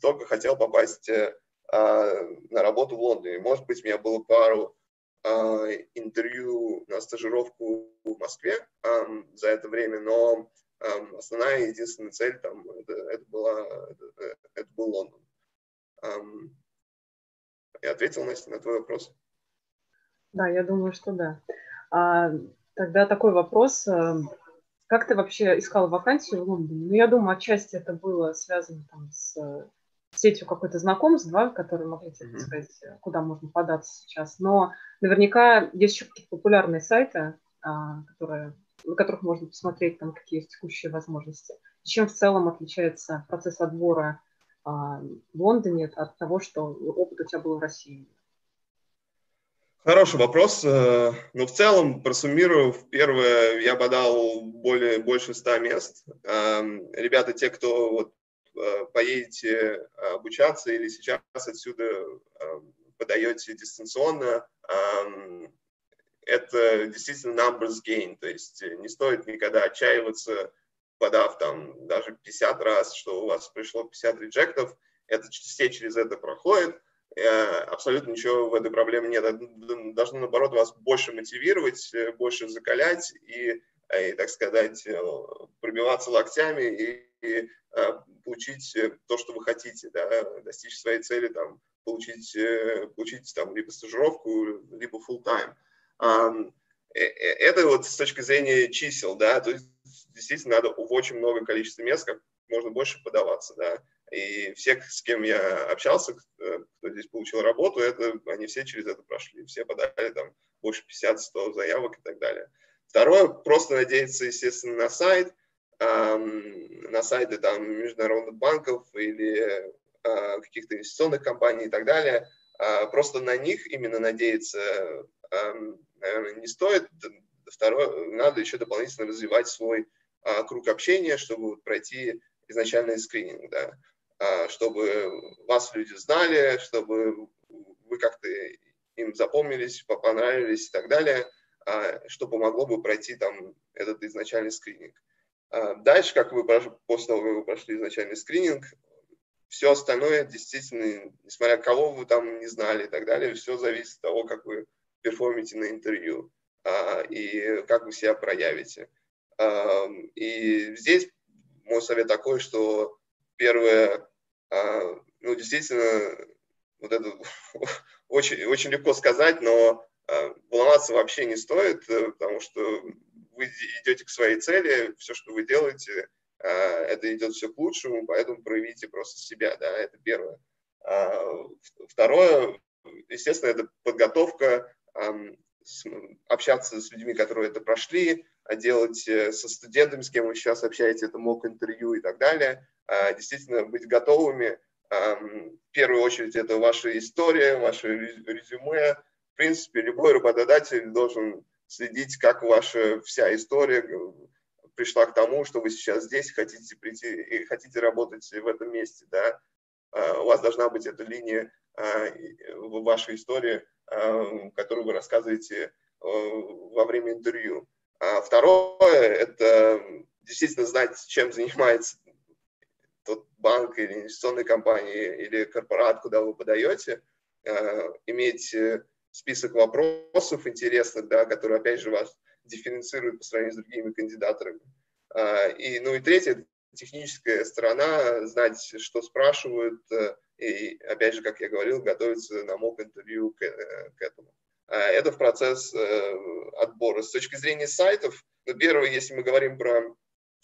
только хотел попасть э, на работу в Лондоне. Может быть, у меня было пару а, интервью на стажировку в Москве за это время, но основная единственная цель там это, это была это, это был Лондон. Я ответил на, на твой вопрос. Да, я думаю, что да. А, тогда такой вопрос. Как ты вообще искал вакансию в Лондоне? Ну, я думаю, отчасти это было связано там, с сетью какой-то знакомств, да, которые могли mm-hmm. сказать, куда можно податься сейчас. Но наверняка есть еще какие-то популярные сайты, а, которые, на которых можно посмотреть, там, какие есть текущие возможности. Чем в целом отличается процесс отбора а, в Лондоне от того, что опыт у тебя был в России? Хороший вопрос. Э, но в целом, просуммировав, первое, я подал более, больше ста мест. Эм, ребята, те, кто вот Э, поедете э, обучаться или сейчас отсюда э, подаете дистанционно, это действительно numbers gain, то есть не стоит никогда отчаиваться, подав там даже 50 раз, что у вас пришло 50 реджектов, это все через это проходят, абсолютно ничего в этой проблеме нет, должно наоборот вас больше мотивировать, больше закалять и, и так сказать, пробиваться локтями и, и получить э, то, что вы хотите, да, достичь своей цели, там, получить, э, получить там, либо стажировку, либо full time. Э, это вот с точки зрения чисел, да, то есть действительно надо в очень много количества мест, как можно больше подаваться, да. И все, с кем я общался, кто здесь получил работу, это, они все через это прошли, все подали там больше 50-100 заявок и так далее. Второе, просто надеяться, естественно, на сайт – на сайты там международных банков или а, каких-то инвестиционных компаний и так далее. А, просто на них именно надеяться, не стоит. Второе, надо еще дополнительно развивать свой а, круг общения, чтобы пройти изначальный скрининг, да, чтобы вас люди знали, чтобы вы как-то им запомнились, понравились и так далее, что помогло бы пройти там этот изначальный скрининг. А, дальше, как вы после того, как вы прошли изначальный скрининг, все остальное действительно, несмотря кого вы там не знали и так далее, все зависит от того, как вы перформите на интервью а, и как вы себя проявите. А, и здесь мой совет такой, что первое, ну, действительно, вот это очень, очень легко сказать, но волноваться вообще не стоит, э, потому что вы идете к своей цели, все, что вы делаете, а, это идет все к лучшему, поэтому проявите просто себя, да, это первое. А, второе, естественно, это подготовка, общаться с людьми, которые это прошли, а делать э, со студентами, с кем вы сейчас общаетесь, это мог интервью и так далее, действительно быть готовыми. В первую очередь это ваша история, ваше резюме. В принципе, любой работодатель должен следить, как ваша вся история э, пришла к тому, что вы сейчас здесь хотите прийти и хотите работать в этом месте, да, а, у вас должна быть эта линия а, в вашей истории, а, которую вы рассказываете во время интервью. А второе – это действительно знать, чем занимается тот банк или инвестиционная компания или корпорат, куда вы подаете, иметь э, список вопросов интересных, да, которые, опять же, вас дифференцируют по сравнению с другими кандидатами. А, и, ну и третье, техническая сторона, знать, что спрашивают, э, и, опять же, как я говорил, готовиться на мок-интервью к, к этому. Это в процесс отбора. С точки зрения сайтов, ну, первое, если мы говорим про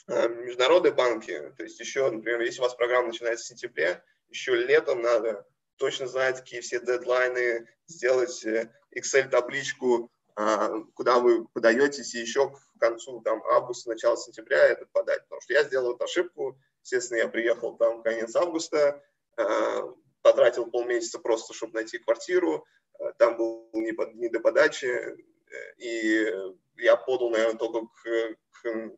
международные банки, то есть еще, например, если у вас программа начинается в сентябре, еще летом надо точно знать, какие все дедлайны, сделать Excel-табличку, а, куда вы подаетесь, и еще к концу там, августа, начала сентября это подать. Потому что я сделал эту ошибку, естественно, я приехал там в конец августа, а, потратил полмесяца просто, чтобы найти квартиру, а, там был не, под, не до подачи, и я подал, наверное, только к, к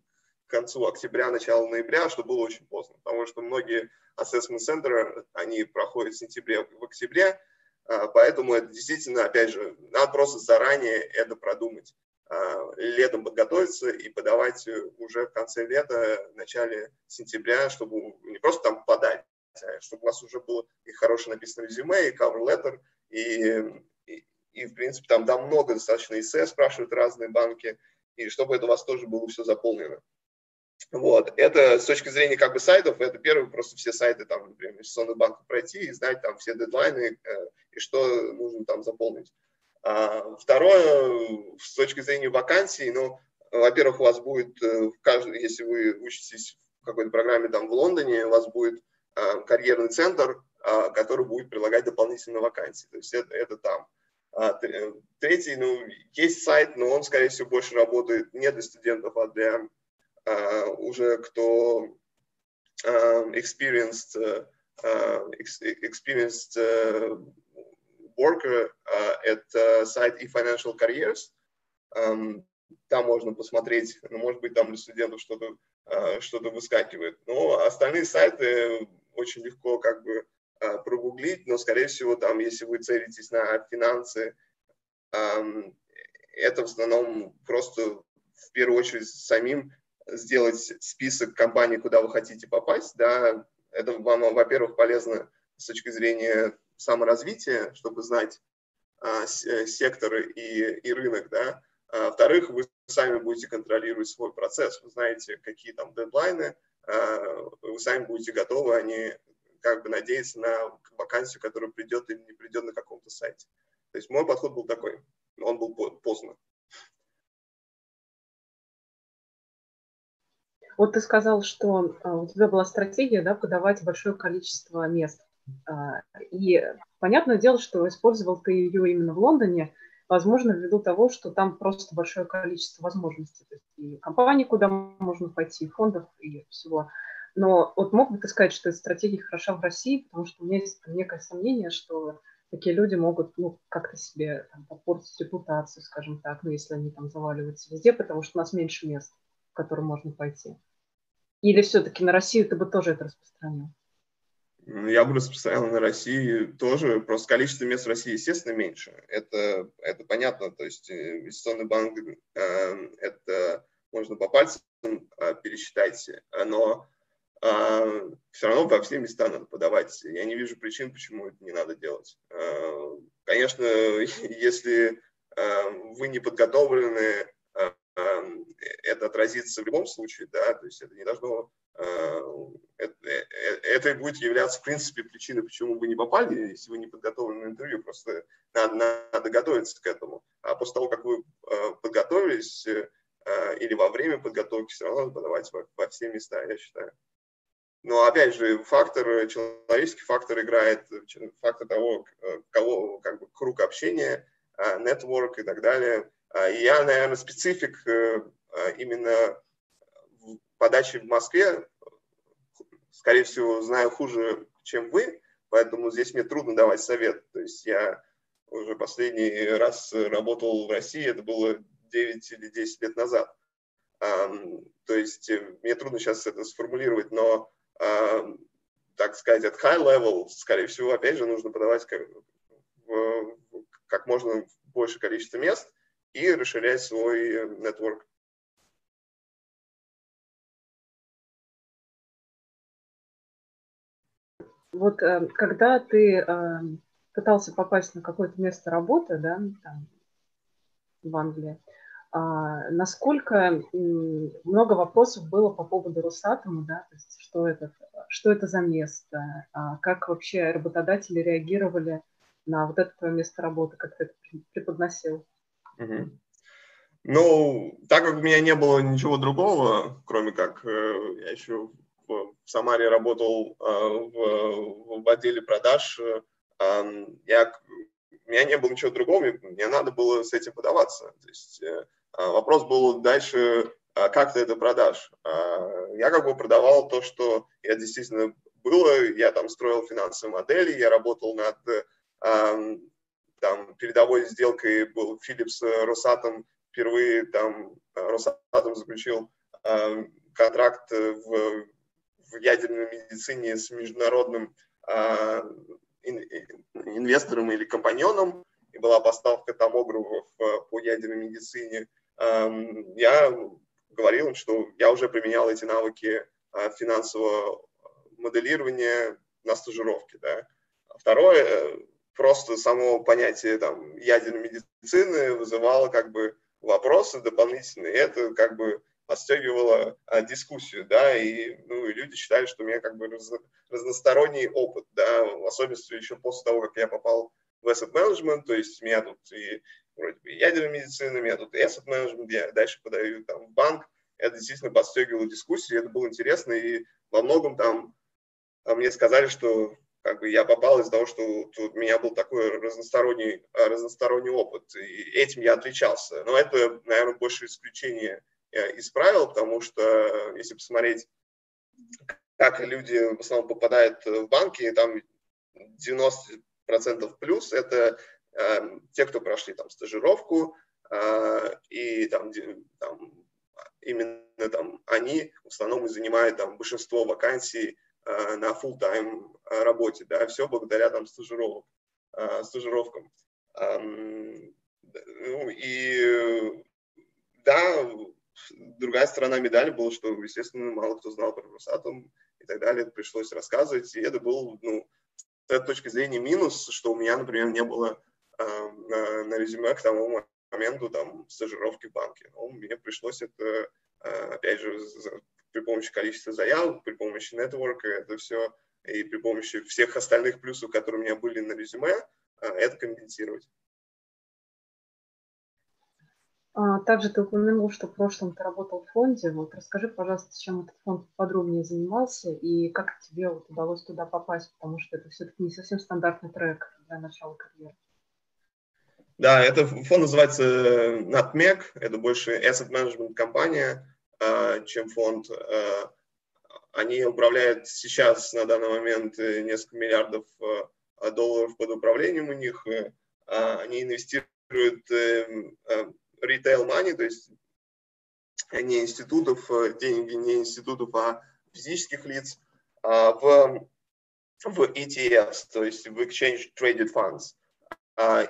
концу октября, начало ноября, что было очень поздно, потому что многие assessment центры, они проходят в сентябре, в октябре, а, поэтому это действительно, опять же, надо просто заранее это продумать. А, летом подготовиться и подавать уже в конце лета, в начале сентября, чтобы не просто там подать, а чтобы у вас уже было и хорошо написано резюме, и cover letter, и, и, и в принципе там, там много достаточно эссе спрашивают разные банки, и чтобы это у вас тоже было все заполнено. Вот, это с точки зрения как бы сайтов, это первый, просто все сайты, там, например, инвестиционный банк пройти и знать там все дедлайны э, и что нужно там заполнить. А, второе, с точки зрения вакансий, ну, во-первых, у вас будет, э, каждый, если вы учитесь в какой-то программе там в Лондоне, у вас будет э, карьерный центр, э, который будет предлагать дополнительные вакансии, то есть это, это там. А, третий, ну, есть сайт, но он, скорее всего, больше работает не для студентов, а для уже кто uh, experienced, uh, experienced worker, это сайт eFinancial Careers. Um, там можно посмотреть, ну, может быть, там для студентов что-то что-то выскакивает. Но остальные сайты очень легко как бы прогуглить, но, скорее всего, там, если вы целитесь на финансы, это в основном просто в первую очередь самим сделать список компаний, куда вы хотите попасть, да, это вам, во-первых, полезно с точки зрения саморазвития, чтобы знать а, э, секторы и, и рынок, да. А, во-вторых, вы сами будете контролировать свой процесс, вы знаете, какие там дедлайны, а, вы сами будете готовы, а не как бы надеяться на вакансию, которая придет или не придет на каком-то сайте. То есть мой подход был такой, он был поздно. Вот ты сказал, что а, у тебя была стратегия да, подавать большое количество мест. А, и понятное дело, что использовал ты ее именно в Лондоне, возможно, ввиду того, что там просто большое количество возможностей. То есть и компаний, куда можно пойти, и фондов, и всего. Но вот мог бы ты сказать, что эта стратегия хороша в России, потому что у меня есть некое сомнение, что такие люди могут ну, как-то себе там, попортить репутацию, скажем так, ну, если они там заваливаются везде, потому что у нас меньше мест в который можно пойти? Или все-таки на Россию ты бы тоже это распространил? Я бы распространял на России тоже, просто количество мест в России, естественно, меньше. Это, это понятно, то есть э, инвестиционный банк, э, это можно по пальцам э, пересчитать, но э, все равно во все места надо подавать. Я не вижу причин, почему это не надо делать. Э, конечно, если э, вы не подготовлены это отразится в любом случае, да, то есть это не должно, э, это, э, это будет являться, в принципе, причиной, почему вы не попали, если вы не подготовлены на интервью, просто надо, надо готовиться к этому. А после того, как вы э, подготовились, или во время подготовки, все равно надо подавать во, во все места, я считаю. Но опять же, фактор, человеческий фактор играет, фактор того, кого, как бы, круг общения, network и так далее – я, наверное, специфик э, а, именно в подаче в Москве, скорее всего, знаю хуже, чем вы, поэтому здесь мне трудно давать совет. То есть я уже последний раз работал в России, это было 9 или 10 лет назад. То есть э, мне трудно сейчас это сформулировать, но, так сказать, от high level, скорее всего, опять же, нужно подавать как, как можно больше количество мест – и расширять свой нетворк. Вот э, когда ты э, пытался попасть на какое-то место работы, да, там, в Англии, а, насколько много вопросов было по поводу Росатома, да, то есть что этот что это за место, а, как вообще работодатели реагировали на вот это твое место работы, как ты это преподносил? Ну, так как у меня не было ничего другого, кроме как э, я еще в, в Самаре работал э, в, в отделе продаж, э, я, у меня не было ничего другого, мне, мне надо было с этим подаваться. То есть э, вопрос был дальше, э, как ты это продашь. Э, я как бы продавал то, что я действительно было, я там строил финансовые модели, я работал над там, передовой сделкой, был Philips Росатом, впервые там Росатом заключил э, контракт в, в ядерной медицине с международным э, инвестором или компаньоном, и была поставка томографов по ядерной медицине. Я говорил что я уже применял эти навыки финансового моделирования на стажировке. Да. Второе, э, просто само понятие там, ядерной медицины вызывало как бы вопросы дополнительные, и это как бы подстегивало а, дискуссию, да, и, ну, и люди считали, что у меня как бы раз, разносторонний опыт, да, в особенности еще после того, как я попал в asset management, то есть меня тут и вроде бы ядерная медицина, меня тут и asset management, я дальше подаю там в банк, это действительно подстегивало дискуссию, это было интересно, и во многом там а, мне сказали, что как бы я попал из-за того, что у меня был такой разносторонний, а, разносторонний опыт, и этим я отличался. Но это, наверное, больше исключение э, из правил, потому что э, если посмотреть, как люди в основном попадают в банки, там 90% плюс это э, те, кто прошли там стажировку, э, и там, там именно там они в основном и занимают там большинство вакансий Э, на full-time э, работе, да, все благодаря там стажировок, э, стажировкам. Ну, и да, другая сторона медали была, что, естественно, мало кто знал про Росатом и так далее, пришлось рассказывать, и это был, ну, с этой точки зрения минус, что у меня, например, не было на, резюме к тому моменту там стажировки в банке. Но мне пришлось это, опять же, при помощи количества заявок, при помощи нетворка, это все, и при помощи всех остальных плюсов, которые у меня были на резюме, а, это компенсировать. А, также ты упомянул, что в прошлом ты работал в фонде. Вот расскажи, пожалуйста, чем этот фонд подробнее занимался и как тебе вот удалось туда попасть, потому что это все-таки не совсем стандартный трек для начала карьеры. Да, это фонд называется NatMeg, это больше asset management компания, чем фонд. А, они управляют сейчас на данный момент э, несколько миллиардов а, долларов под управлением у них. Э, они инвестируют retail money, то есть не институтов, э, деньги не институтов, а физических лиц, в, в ETFs, то есть в Exchange Traded Funds.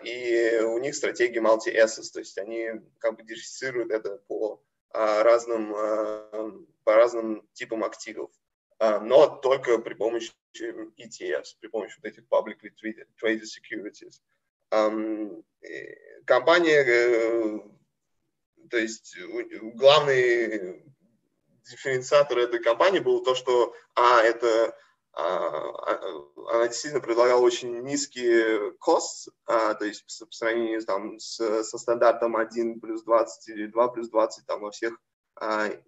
И у них стратегия multi-assets, то есть они как бы диверсифицируют это по разным, по разным типам активов, но только при помощи ETFs, при помощи вот этих publicly traded securities. Компания, э, то есть главный дифференциатор этой компании был то, что а, это а, а, она действительно предлагала очень низкие costs, а, то есть по сравнению там, с, со стандартом 1 плюс 20 или 2 плюс 20 там, во всех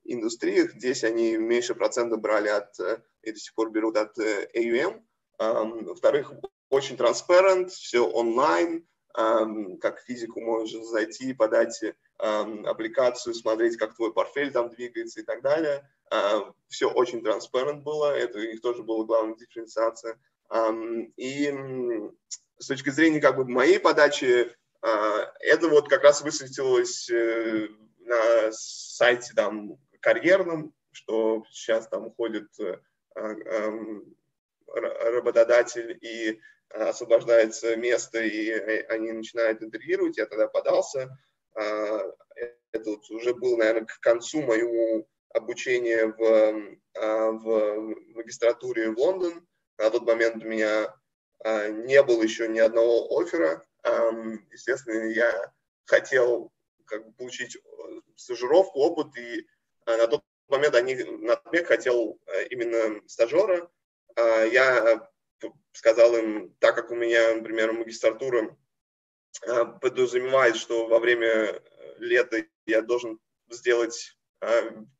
индустриях. Здесь они меньше процента брали от, и до сих пор берут от э, AUM. Во-вторых, очень transparent, все онлайн, как физику можешь зайти, подать аппликацию, смотреть, как твой портфель там двигается и так далее. Все очень транспарент было, это у них тоже была главная дифференциация. И с точки зрения как бы моей подачи, а, это вот как раз высветилось э, на сайте там карьерном, что сейчас там уходит э, работодатель и освобождается место, и они начинают интегрировать. Я тогда подался. А, это вот уже было, наверное, к концу моего обучения в, а, в магистратуре в Лондон. На тот момент у меня а, не было еще ни одного оффера. Естественно, я хотел как бы, получить стажировку, опыт, и на тот момент они, Натмек хотел именно стажера, я сказал им, так как у меня, например, магистратура подразумевает, что во время лета я должен сделать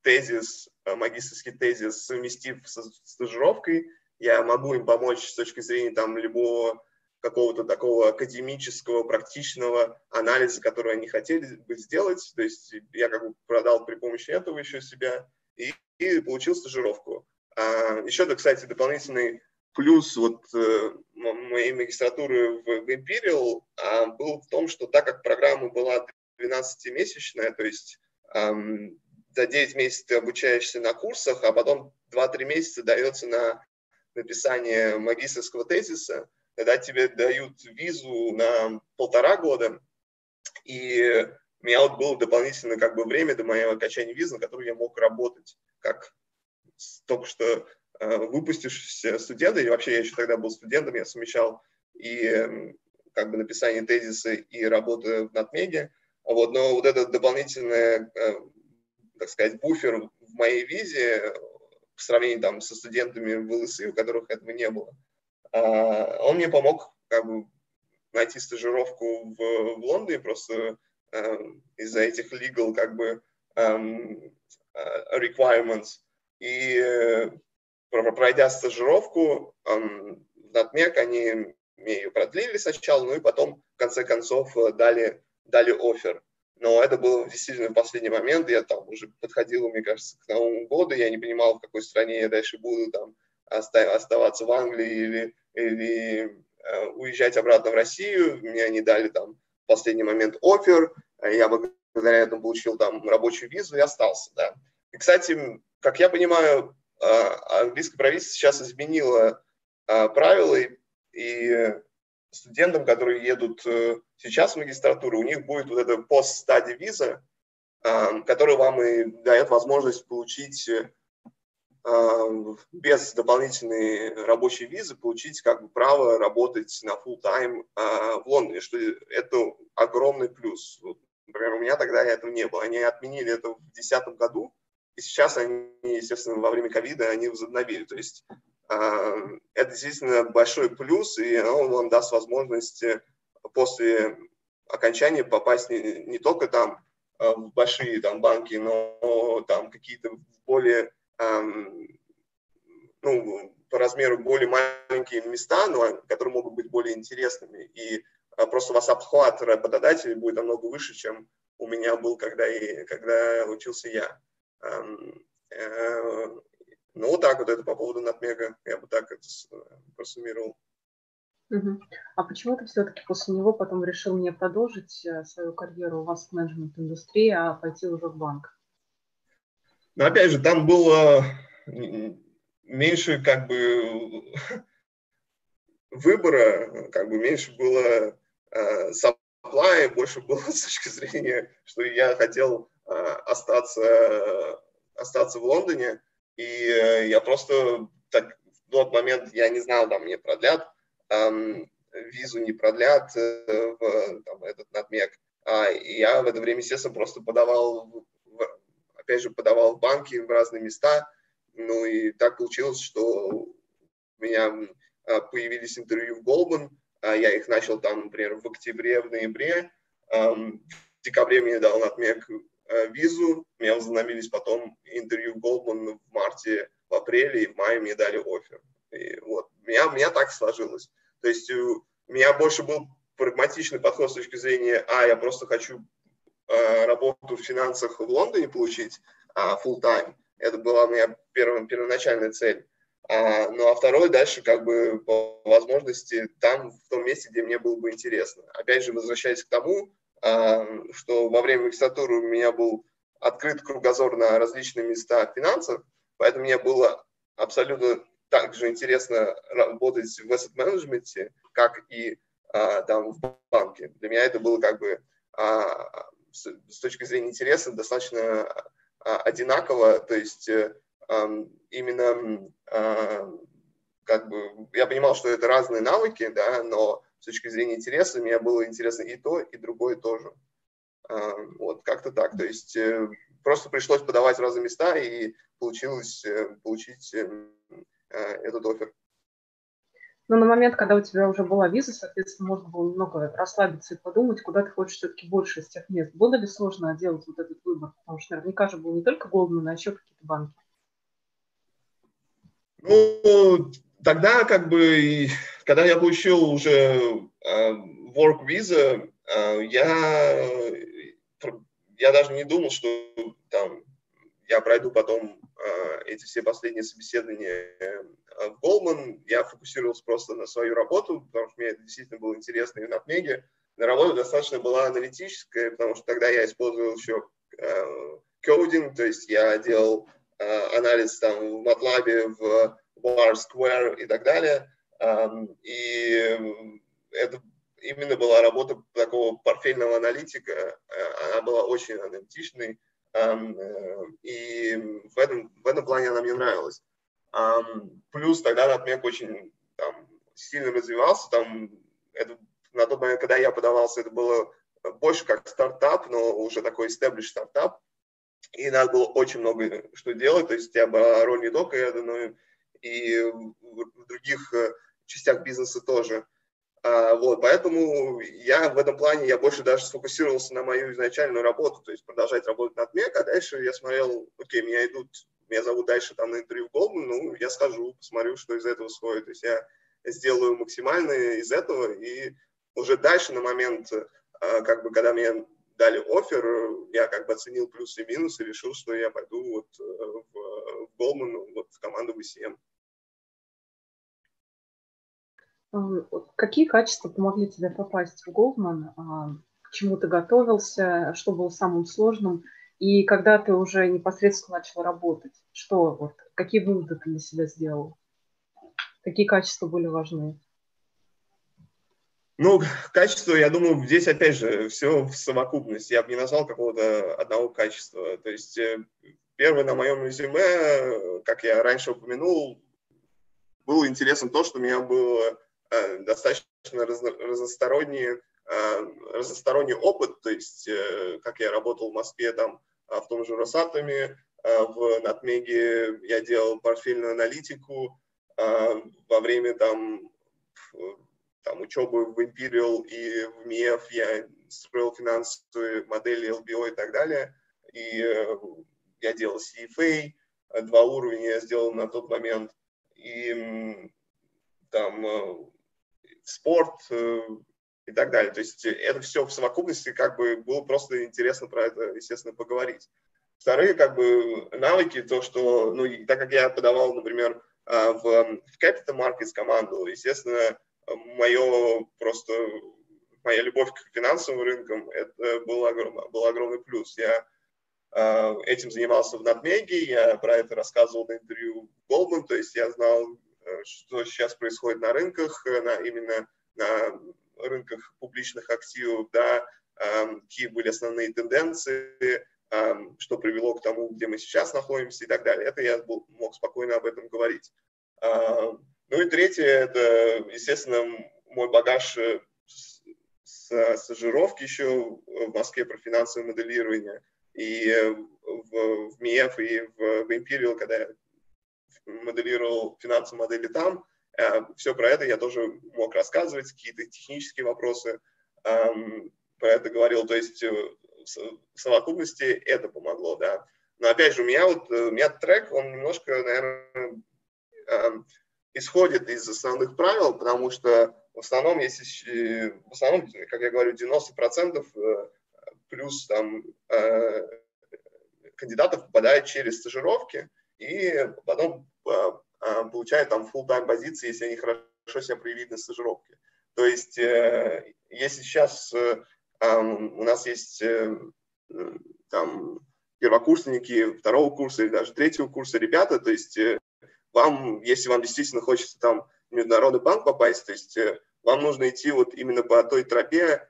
тезис, магистрский тезис, совместив со стажировкой, я могу им помочь с точки зрения там любого какого-то такого академического, практичного анализа, который они хотели бы сделать. То есть я как бы продал при помощи этого еще себя и, и получил стажировку. А, еще, да, кстати, дополнительный плюс вот э, моей магистратуры в, Imperial а, был в том, что так как программа была 12-месячная, то есть за 9 месяцев ты обучаешься на курсах, а потом 2-3 месяца дается на написание магистрского тезиса, когда тебе дают визу на полтора года, и у меня вот было дополнительно как бы время до моего окончания визы, на которую я мог работать как только что э, выпустившийся студент, или вообще я еще тогда был студентом, я совмещал и как бы написание тезиса и работу в Натмеге, вот, но вот этот дополнительный, э, так сказать, буфер в моей визе в сравнении там со студентами в ЛСИ, у которых этого не было, а, он мне помог как бы найти стажировку в, в Лондоне просто э, из-за этих legal как бы um, requirements. И э, пройдя стажировку в Натмек, они ее продлили сначала, ну и потом в конце концов дали, дали офер. Но это было действительно в последний момент, я там уже подходил, мне кажется, к Новому году, я не понимал, в какой стране я дальше буду там оставаться в Англии или, или э, уезжать обратно в Россию. Мне они дали там в последний момент офер, я благодаря этому получил там рабочую визу и остался, да. И, кстати, как я понимаю, э, английское правительство сейчас изменило э, правила, и, студентам, которые едут э, сейчас в магистратуру, у них будет вот эта пост-стади виза, э, которая вам и дает возможность получить э, без дополнительной рабочей визы получить как бы право работать на full time в Лондоне, что это огромный плюс. Например, у меня тогда этого не было. Они отменили это в 2010 году, и сейчас они, естественно, во время ковида они возобновили. То есть это действительно большой плюс, и он вам даст возможность э, после окончания попасть не, не только там э, в большие там банки, но там какие-то более, ну, по размеру более маленькие места, но которые могут быть более интересными. И э, просто у вас обхват работодателей будет намного выше, чем у меня был, когда, и, когда учился я. Ну, вот так вот это по поводу Натмега, я бы так это э, просуммировал. Угу. А почему ты все-таки после него потом решил не продолжить э, свою карьеру в asset менеджмент индустрии, а пойти уже в банк? Ну, опять же, там было меньше как бы выбора, как бы меньше было э, supply, больше было с точки зрения, что я хотел э, остаться, э, остаться в Лондоне, и э, я просто так, в тот момент я не знал, там мне продлят эм, визу, не продлят э, в там, этот надмег. А, я в это время, естественно, просто подавал, в, опять же, подавал в банки в разные места. Ну и так получилось, что у меня э, появились интервью в Goldman, а я их начал там, например, в октябре, в ноябре. Эм, в декабре мне дал надмег Э, визу, меня возобновились потом интервью Goldman в марте, в апреле и в мае мне дали офер. И вот, меня, меня так сложилось. То есть у меня больше был прагматичный подход с точки зрения, а, я просто хочу э, работу в финансах в Лондоне получить а, full time. Это была моя первая, первоначальная цель. А, ну а второй дальше как бы по возможности там, в том месте, где мне было бы интересно. Опять же, возвращаясь к тому, что во время магистратуры у меня был открыт кругозор на различные места финансов, поэтому мне было абсолютно так же интересно работать в asset management, как и а, там в банке. Для меня это было как бы а, с, точки зрения интереса достаточно а, одинаково, то есть а, именно как бы я понимал, что это разные навыки, да, но точки зрения интереса мне было интересно и то, и другое тоже. А, вот, как-то так. То есть э, просто пришлось подавать в разные места, и получилось э, получить э, этот офер. Но на момент, когда у тебя уже была виза, соответственно, можно было немного расслабиться и подумать, куда ты хочешь все-таки больше из тех мест. Было ли сложно делать вот этот выбор? Потому что наверняка же был не только Goldman, а еще какие-то банки. Ну, тогда как бы, когда я получил уже э, work visa, э, я, я даже не думал, что там я пройду потом э, эти все последние собеседования э, в Goldman. Я фокусировался просто на свою работу, потому что мне это действительно было интересно и на Меге. На работа достаточно была аналитическая, потому что тогда я использовал еще э, кодинг, то есть я делал э, анализ там в MATLAB, в Bar Square и так далее. И это именно была работа такого портфельного аналитика. Э, она была очень аналитичной. Э, и в этом, в этом плане она мне нравилась. Плюс тогда Натмек очень там, сильно развивался. Там, это, на тот момент, когда я подавался, это было больше как стартап, но уже такой established стартап. И надо было очень много что делать. То есть у тебя была роль не только это, но и в других э, частях бизнеса тоже. А, вот, поэтому я в этом плане, я больше даже сфокусировался на мою изначальную работу, то есть продолжать работать над МЕК, а дальше я смотрел, окей, меня идут, меня зовут дальше там на интервью в Goldman, ну, я схожу, посмотрю, что из этого сходит, то есть я сделаю максимальное из этого, и уже дальше на момент, а, как бы, когда мне дали офер, я как бы оценил плюсы и минусы, решил, что я пойду вот э, в, Goldman, вот в команду VCM. Какие качества помогли тебе попасть в? А, к чему ты готовился? Что было самым сложным? И когда ты уже непосредственно начал работать, что вот, какие выводы ты для себя сделал? Какие качества были важны? Ну, качество, я думаю, здесь опять же все в совокупности. Я бы не назвал какого-то одного качества. То есть э, первое на моем резюме, как я раньше упомянул, было интересно то, что у меня было Э, достаточно разносторонний, э, разносторонний опыт, то есть э, как я работал в Москве там в том же Росатоме, в Натмеге я делал портфельную аналитику, во время там, там учебы в Imperial и в МИЭФ я строил финансовые модели LBO и так далее, и я делал CFA, два уровня я сделал на тот момент, и там спорт э, и так далее. То есть это все в совокупности как бы было просто интересно про это, естественно, поговорить. Вторые как бы навыки, то, что, ну, так как я подавал, например, в, в Capital Markets команду, естественно, мое просто, моя любовь к финансовым рынкам, это был, огром, был огромный плюс. Я этим занимался в Надмеге, я про это рассказывал на интервью Goldman, то есть я знал Э, что сейчас происходит на рынках, э, на, именно на рынках публичных активов, да, какие были основные тенденции, что привело к тому, где мы сейчас находимся и так далее. Это я был, мог спокойно об этом говорить. Ну и третье, это, естественно, мой багаж э, с стажировки еще в Москве про финансовое моделирование. И в, в МИЭФ, и в, в Imperial, когда я моделировал финансовые модели там. Э, Все про это я тоже мог рассказывать, какие-то технические вопросы эм, про это говорил. То есть э, в совокупности это помогло, да. Но опять же, у меня вот, э, у меня трек, он немножко, наверное, эм, исходит из основных правил, потому что в основном, если, в основном, как я говорю, 90% плюс там кандидатов попадает через стажировки, и потом а, а, получают там full-time позиции, если они хорошо себя проявили на стажировке. То есть, э, если сейчас э, у нас есть э, там первокурсники второго курса или даже третьего курса ребята, то есть вам, если вам действительно хочется там в Международный банк попасть, то есть вам нужно идти вот именно по той тропе,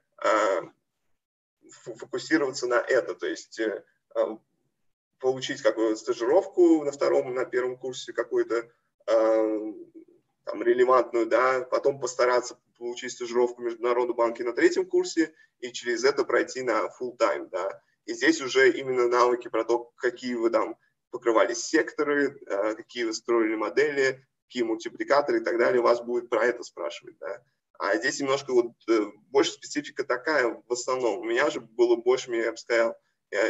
фокусироваться на это, то есть получить какую-то стажировку на втором, на первом курсе какую-то э, там релевантную, да, потом постараться получить стажировку в Международном банке на третьем курсе и через это пройти на full time, да. И здесь уже именно навыки про то, какие вы там покрывали секторы, э, какие вы строили модели, какие мультипликаторы и так далее, вас будет про это спрашивать, да. А здесь немножко вот э, больше специфика такая в основном. У меня же было больше, я бы сказал,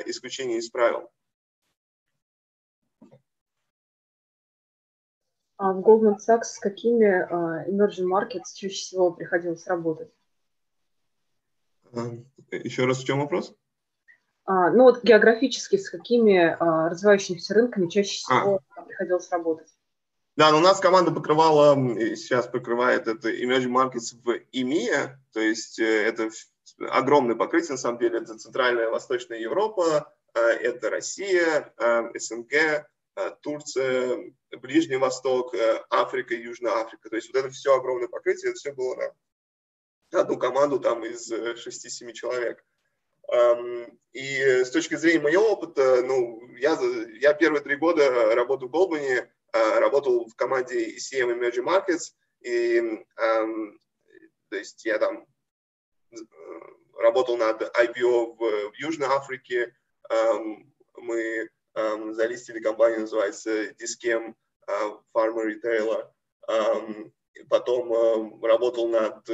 исключение из правил. А в Goldman Sachs с какими uh, emerging markets чаще всего приходилось работать? Еще раз, в чем вопрос? А, ну вот географически с какими а, развивающимися рынками чаще а. всего а. приходилось работать? Да, но у нас команда покрывала, сейчас покрывает это emerging markets в EMEA, то есть э, это огромное покрытие, на самом деле, это Центральная Восточная Европа, э, это Россия, э, СНГ, Турция, Ближний Восток, Африка, Южная Африка. То есть вот это все огромное покрытие, это все было на одну команду там из 6-7 человек. И с точки зрения моего опыта, ну, я, я первые три года работаю в Голбане, работал в команде ECM Emerging Markets, и то есть я там э, работал над IPO в, в Южной Африке, мы залистили компанию, называется Discam а, Farmer Retailer, потом работал над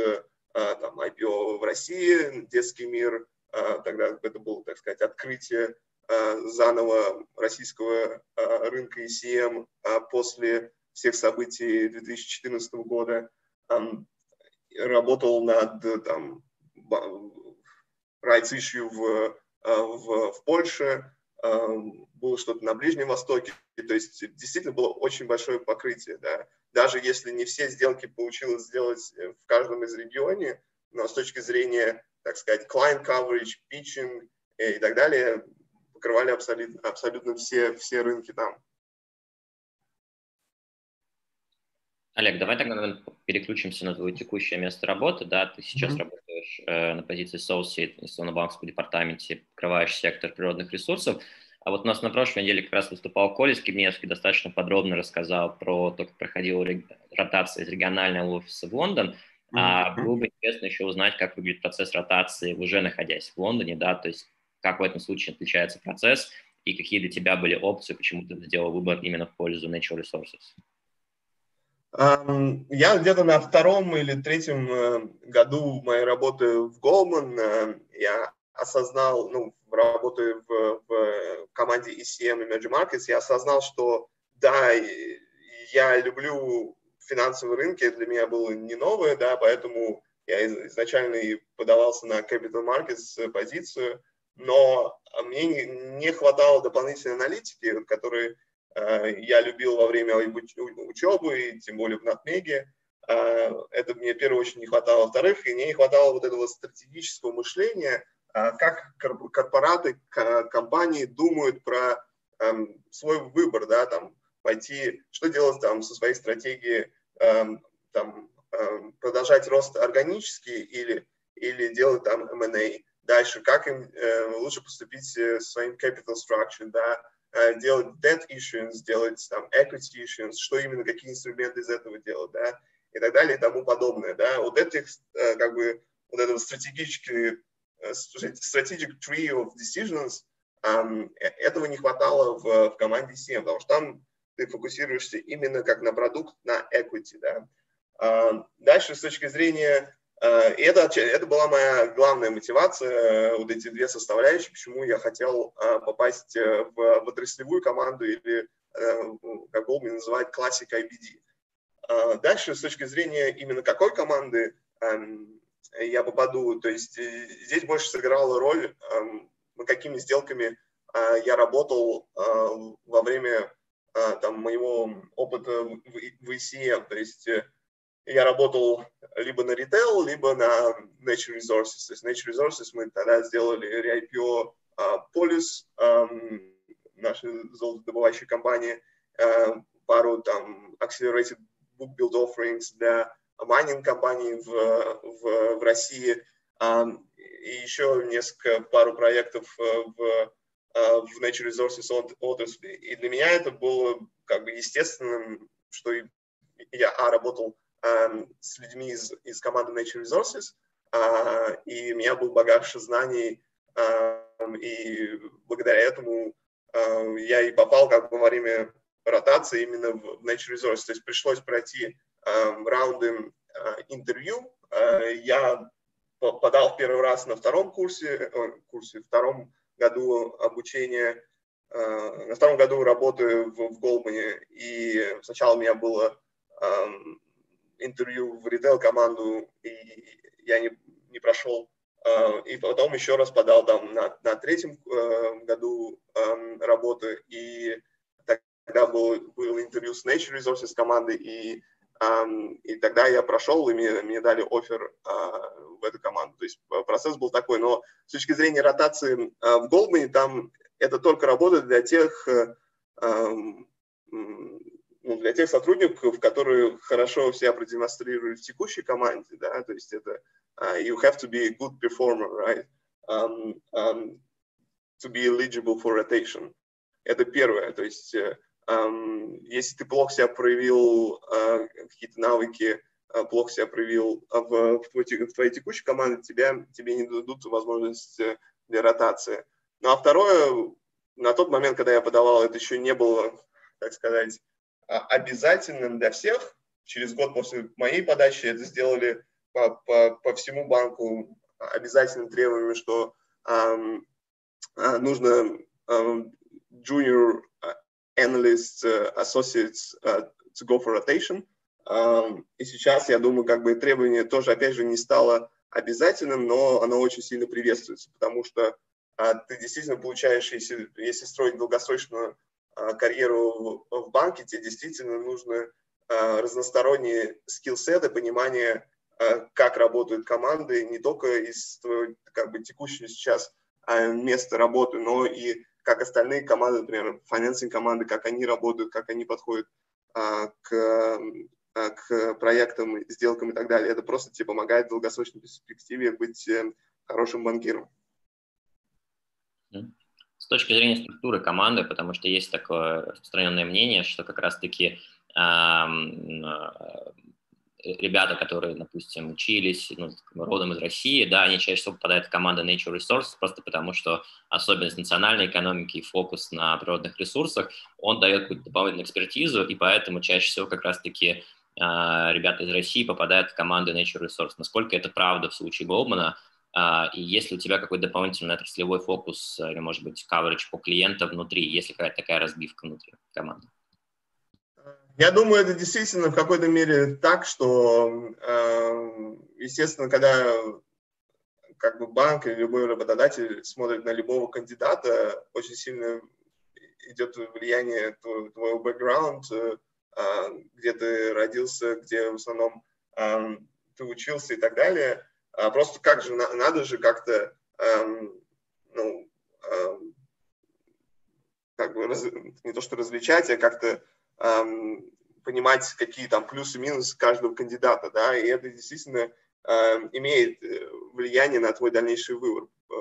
там, IPO в России, Детский мир, тогда это было, так сказать, открытие заново российского а, рынка ECM после всех событий 2014 года. Работал над там, rights issue в, в, в Польше, было что-то на Ближнем Востоке, то есть действительно было очень большое покрытие. Да. Даже если не все сделки получилось сделать в каждом из регионов, но с точки зрения так сказать, client coverage, pitching и так далее, покрывали абсолютно, абсолютно все, все рынки там. Олег, давай тогда переключимся на твое текущее место работы. Да, ты сейчас mm-hmm. работаешь э, на позиции associate в инвестиционно-банковском департаменте, покрываешь сектор природных ресурсов. А вот у нас на прошлой неделе как раз выступал Коля Скибневский, достаточно подробно рассказал про то, как проходила ротация из регионального офиса в Лондон. А было бы интересно еще узнать, как выглядит процесс ротации, уже находясь в Лондоне, да, то есть как в этом случае отличается процесс и какие для тебя были опции, почему ты сделал выбор именно в пользу Natural Resources? Я где-то на втором или третьем э, году моей работы в Goldman э, я осознал, ну, работая в, в команде ECM Emerging Markets, я осознал, что да, я люблю финансовые рынки для меня было не новое, да, поэтому я изначально и подавался на Capital Markets позицию, но мне не, хватало дополнительной аналитики, которую э, я любил во время учебы, и тем более в Натмеге. Э, это мне, в первую очередь, не хватало. Во-вторых, мне не хватало вот этого стратегического мышления, э, как корпораты, компании думают про э, свой выбор, да, там, пойти, что делать там со своей стратегией, эм, там, эм, продолжать рост органически или, или делать там M&A. Дальше, как им э, лучше поступить э, своим capital structure, да, э, делать debt issuance, делать там equity issuance, что именно, какие инструменты из этого делать, да, и так далее и тому подобное, да. Вот этих, э, как бы, вот этого стратегический, э, strategic tree of decisions, um, этого не хватало в, в команде 7, потому что там ты фокусируешься именно как на продукт, на equity. Да. Дальше с точки зрения, и это, это была моя главная мотивация, вот эти две составляющие, почему я хотел а, попасть э, в, в отраслевую команду или, э, как Голдман называет, Classic IBD. Дальше с точки зрения именно какой команды я попаду, то есть э, здесь больше сыграла роль, какими сделками я работал во время там, моего опыта в, в. То есть э, я работал либо на ритейл, либо на Nature Resources. То есть Nature Resources мы тогда сделали re-IPO uh, Polis, um, наша золотодобывающая компания, uh, пару там accelerated book build offerings для майнинг компаний в, в, в России, и еще несколько, пару проектов э, в Э, в Nature Resources отрасли. И для меня это было как бы естественным, что я а, работал с людьми из, из команды Nature Resources, э, и у меня был багаж знаний, э, и благодаря этому э, я и попал как бы во время ротация именно в Nature Resources. То есть пришлось пройти раунды э, интервью. Э, я подал первый раз на втором курсе, э, курсе, втором году обучения, на втором году работы в, в. И сначала у меня было интервью в ритейл-команду, и я не, не прошел. Э, и потом еще раз подал там на, на третьем э, году э, работы, и тогда был, был интервью с Nature Resources командой, и и тогда я прошел, и мне, мне дали офер а, в эту команду. То есть процесс был такой. Но с точки зрения ротации а, в Голдмане, там это только работает для тех, э, ну, для тех сотрудников, которые хорошо себя продемонстрировали в текущей команде, да, то есть это uh, you have to be a good performer, right, um, um, to be eligible for rotation. Это первое, то есть um, если ты плохо себя проявил, uh, какие-то навыки, uh, плохо себя проявил в, в, твой, в твоей текущей команде, тебя, тебе не дадут возможность для ротации. Ну а второе, на тот момент, когда я подавал, это еще не было, так сказать, а, обязательным для всех. Через год после моей подачи это сделали по, по, по всему банку обязательным требованием, что эм, нужно эм, junior analyst, uh, associates uh, to go for rotation. Um, и сейчас, я думаю, как бы требование тоже, опять же, не стало обязательным, но оно очень сильно приветствуется, потому что ты действительно получаешь, если, если строить долгосрочную а, карьеру в банке, тебе действительно нужны а, разносторонние скиллсеты, понимание, а, как работают команды, не только из твоего как бы, текущего сейчас места работы, но и как остальные команды, например, финансовые команды, как они работают, как они подходят к, к проектам, сделкам и так далее. Это просто тебе помогает в долгосрочной перспективе быть э, хорошим банкиром точки зрения структуры команды, потому что есть такое распространенное мнение, что как раз-таки э, ребята, которые, допустим, учились ну, родом из России, да, они чаще всего попадают в команду Nature Resources просто потому, что особенность национальной экономики и фокус на природных ресурсах, он дает какую-то дополнительную экспертизу, и поэтому чаще всего как раз-таки э, ребята из России попадают в команду Nature Resources. Насколько это правда в случае Голдмана, а, и если у тебя какой-то дополнительный отраслевой фокус или, может быть, coverage по клиентам внутри, если какая-то такая разбивка внутри команды? Я думаю, это действительно в какой-то мере так, что, эм, естественно, когда как бы банк или любой работодатель смотрит на любого кандидата, очень сильно идет влияние твоего бэкграунда, э, где ты родился, где в основном эм, ты учился и так далее – а просто как же, надо же как-то, эм, ну, эм, как бы раз, не то что различать, а как-то эм, понимать, какие там плюсы и минусы каждого кандидата, да, и это действительно эм, имеет э, влияние на твой дальнейший выбор э,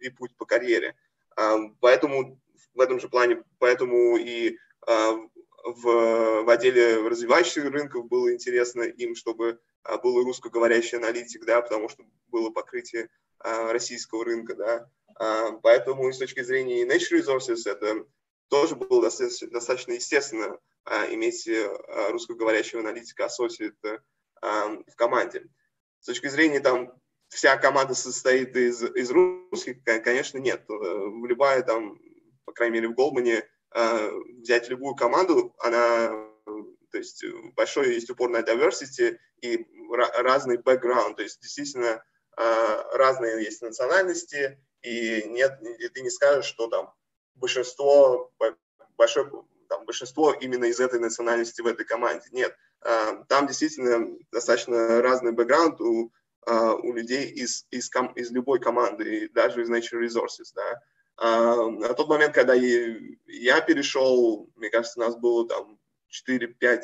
и путь по карьере. Эм, поэтому в этом же плане, поэтому и э, в, в отделе развивающихся рынков было интересно им, чтобы а, был русскоговорящий аналитик, да, потому что было покрытие а, российского рынка, да. А, поэтому с точки зрения Nature Resources это тоже было достаточно, достаточно естественно иметь русскоговорящего аналитика associate в команде. С точки зрения там вся команда состоит из, из русских, конечно, нет. В любая там, по крайней мере, в Голмане взять любую команду, она то есть э, большой есть упор на diversity и разный бэкграунд, то есть действительно а, разные есть национальности, и нет, и ты не скажешь, что там большинство, большое, там, большинство именно из этой национальности в этой команде. Нет, там действительно достаточно разный бэкграунд у, у людей из, из, из любой команды, даже из Nature Resources, да. На тот момент, когда я перешел, мне кажется, нас было там 4-5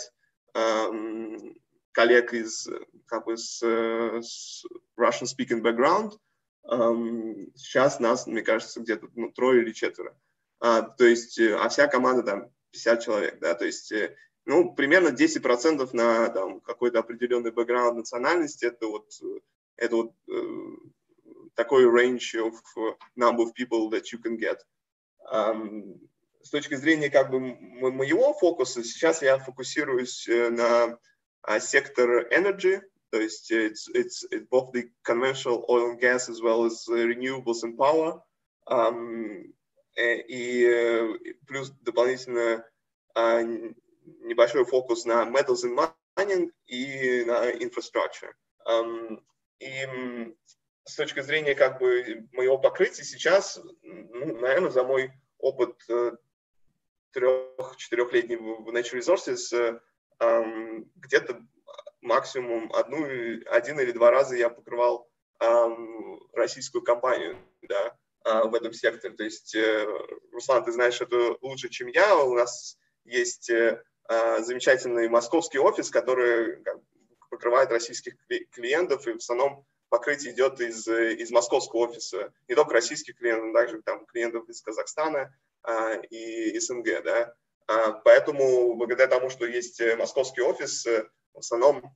эм, коллег из как бы с, с Russian speaking background. Сейчас нас, мне кажется, где-то ну, трое или четверо. А, то есть, э, а вся команда там 50 человек, да, то есть, э, ну, примерно 10% на там какой-то определенный бэкграунд национальности, это вот, это вот э, такой range of number of people that you can get. Um, с точки зрения как бы моего фокуса, сейчас я фокусируюсь на сектор energy, то есть it's, it's, it's both the conventional oil and gas as well as renewables and power. Um, и плюс дополнительно небольшой фокус на metals and mining и на infrastructure. Um, и с точки зрения как бы моего покрытия сейчас, ну, наверное, за мой опыт э, трех-четырехлетний в Natural Resources um, где-то максимум одну, один или два раза я покрывал um, российскую компанию, да, uh, в этом секторе. То есть, uh, Руслан, ты знаешь это лучше, чем я. У нас есть uh, замечательный московский офис, который покрывает российских клиентов, и в основном покрытие идет из, из московского офиса, не только российских клиентов, но также там, клиентов из Казахстана а, и СНГ. Да? А, поэтому благодаря тому, что есть московский офис, в основном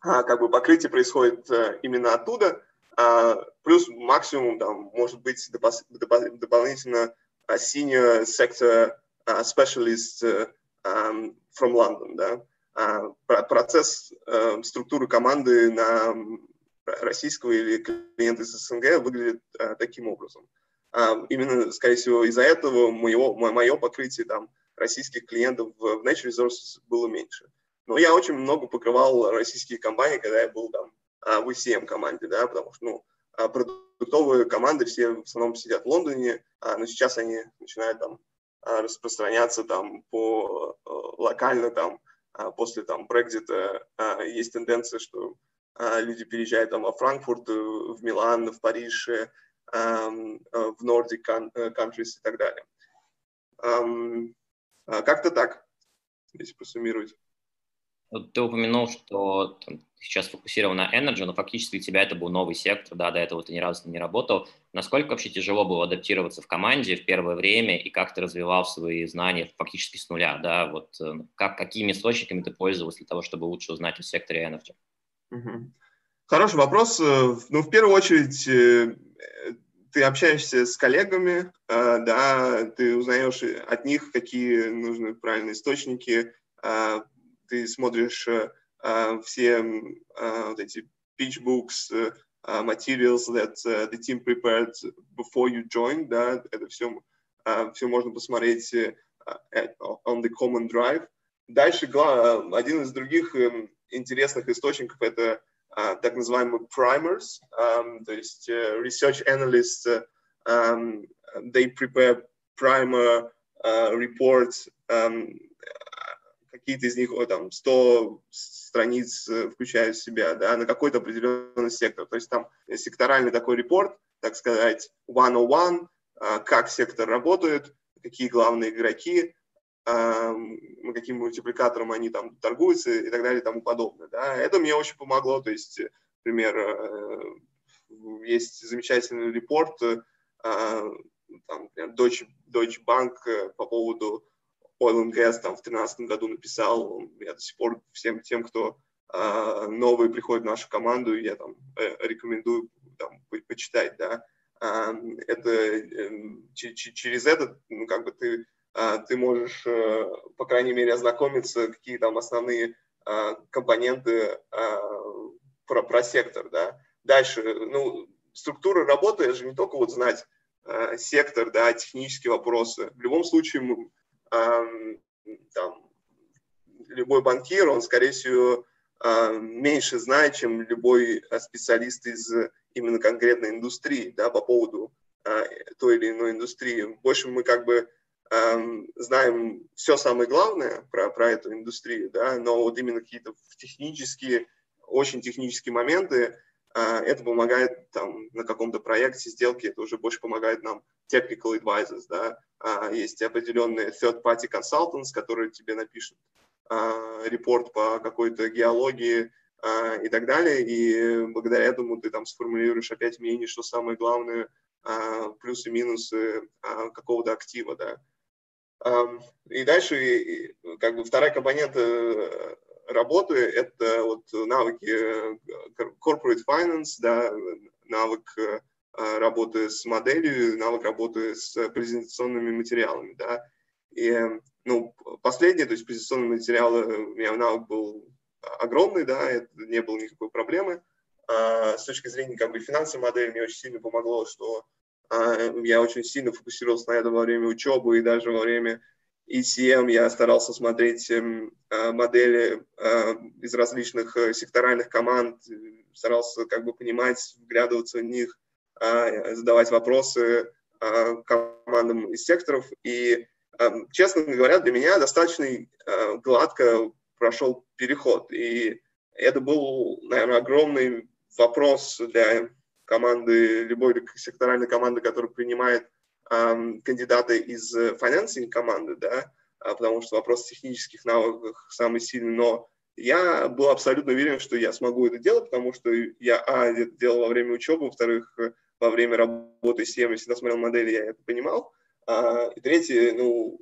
а, как бы покрытие происходит а, именно оттуда, а, плюс максимум там может быть доп- дополнительно senior sector specialist um, from London, да. А, процесс э, структуры команды на российского или клиента из СНГ выглядит э, таким образом. А, именно, скорее всего, из-за этого моего, мое покрытие там, российских клиентов в Natural Resources было меньше. Но я очень много покрывал российские компании, когда я был там а, в ECM команде, да, потому что ну, продуктовые команды все в основном сидят в Лондоне, но сейчас они начинают там распространяться там по э, локально там а после там Брекзита а, есть тенденция, что а, люди переезжают там во Франкфурт, э, в Милан, в Париж, э, в Nordic countries и так далее. Как-то так, если посуммировать. Ты упомянул, что сейчас фокусирован на Energy, но фактически у тебя это был новый сектор, да, до этого ты ни разу не работал. Насколько вообще тяжело было адаптироваться в команде в первое время и как ты развивал свои знания фактически с нуля, да, вот э, как, какими источниками ты пользовался для того, чтобы лучше узнать о секторе Energy? Хороший вопрос. Э, ну, в первую очередь, э, ты общаешься с коллегами, да, ты узнаешь от них, какие нужны правильные источники, ты смотришь э, э, все э, вот эти pitch books, materials that the team prepared before you joined, да, это все, все можно посмотреть on the common drive. Дальше один из других эм, интересных источников это так называемые primers, то есть research analysts, they prepare primer reports какие-то из них, там, 100 страниц э, включают в себя, да, на какой-то определенный сектор. То есть там секторальный такой репорт, так сказать, one-on-one, а, как сектор работает, какие главные игроки, каким мультипликатором они там торгуются и так далее и тому подобное. Да. Это мне очень помогло. То есть, например, э, есть замечательный репорт, э, там, Deutsche, Deutsche Bank по поводу Oil and Gas там в 2013 году написал, я до сих пор всем тем, кто э, новые приходят в нашу команду, я там э, рекомендую там, по почитать, да, э, это э, через это, ну, как бы ты, э, ты можешь, э, по крайней мере, ознакомиться, какие там основные э, компоненты э, про, про сектор, да. Дальше, ну, структура работы, это же не только вот знать э, сектор, да, технические вопросы. В любом случае, там, любой банкир, он, скорее всего, меньше знает, чем любой а, специалист из именно конкретной индустрии, да, по поводу а, той или иной индустрии. Больше мы как бы знаем все самое главное про, про эту индустрию, да, но вот именно какие-то технические, очень технические моменты, а, это помогает там на каком-то проекте, сделке, это уже больше помогает нам technical advisors, да, а, есть определенные third-party consultants, которые тебе напишут а, репорт по какой-то геологии и так далее, и благодаря этому ты там сформулируешь опять мнение, что самое главное, плюсы и минусы какого-то актива, да. И дальше, как бы вторая компонента э, работы – это вот навыки э, corporate finance, да, навык э, работы с моделью, навык работы с презентационными материалами. Да. И, ну, последнее, то есть презентационные материалы, у меня навык был огромный, да, это не было никакой проблемы. А, с точки зрения как бы финансовой модели мне очень сильно помогло, что я очень сильно фокусировался на этом во время учебы и даже во время ECM я старался смотреть эм, а, модели из различных э, секторальных команд, старался как бы понимать, вглядываться в них, задавать вопросы командам из секторов. И, эм, честно говоря, для меня достаточно э, гладко прошел переход. И это был, наверное, огромный вопрос для команды, любой секторальной команды, которая принимает эм, кандидаты из финансинг команды, да, а, потому что вопрос технических навыков самый сильный, но я был абсолютно уверен, что я смогу это делать, потому что я, а, это делал во время учебы, во-вторых, во время работы с я всегда смотрел модели, я это понимал, а, и третье, ну,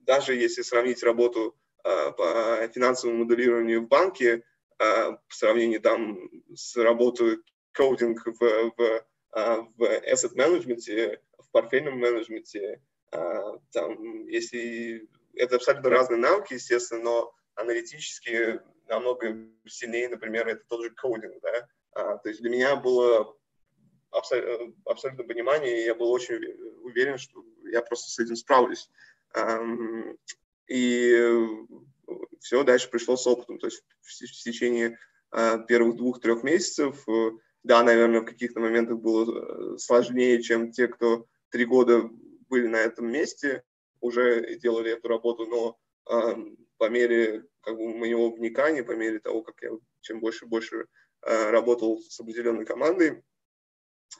даже если сравнить работу а, по финансовому моделированию в банке а, по сравнению там с работой коудинг в, в, а, в asset management, в портфельном менеджменте, там, если это абсолютно разные навыки, естественно, но аналитически намного сильнее, например, это тот же кодинг, да, а, то есть для меня было абсолютно, абсолютно понимание, и я был очень уверен, что я просто с этим справлюсь. И все дальше пришло с опытом. То есть в, в течение э, первых двух-трех месяцев, э, да, наверное, в каких-то моментах было э, сложнее, чем те, кто три года были на этом месте, уже делали эту работу, но э, по мере как бы, моего вникания, по мере того, как я чем больше и больше э, работал с определенной командой,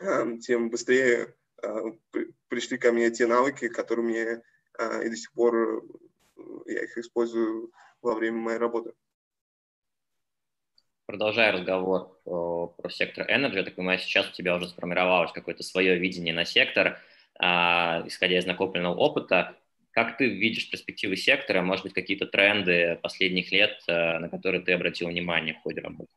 э, тем быстрее э, при, пришли ко мне те навыки, которые мне э, и до сих пор я их использую во время моей работы. Продолжая разговор про, про сектор Energy, я так понимаю, сейчас у тебя уже сформировалось какое-то свое видение на сектор, а, исходя из накопленного опыта. Как ты видишь перспективы сектора, может быть, какие-то тренды последних лет, а, на которые ты обратил внимание в ходе работы?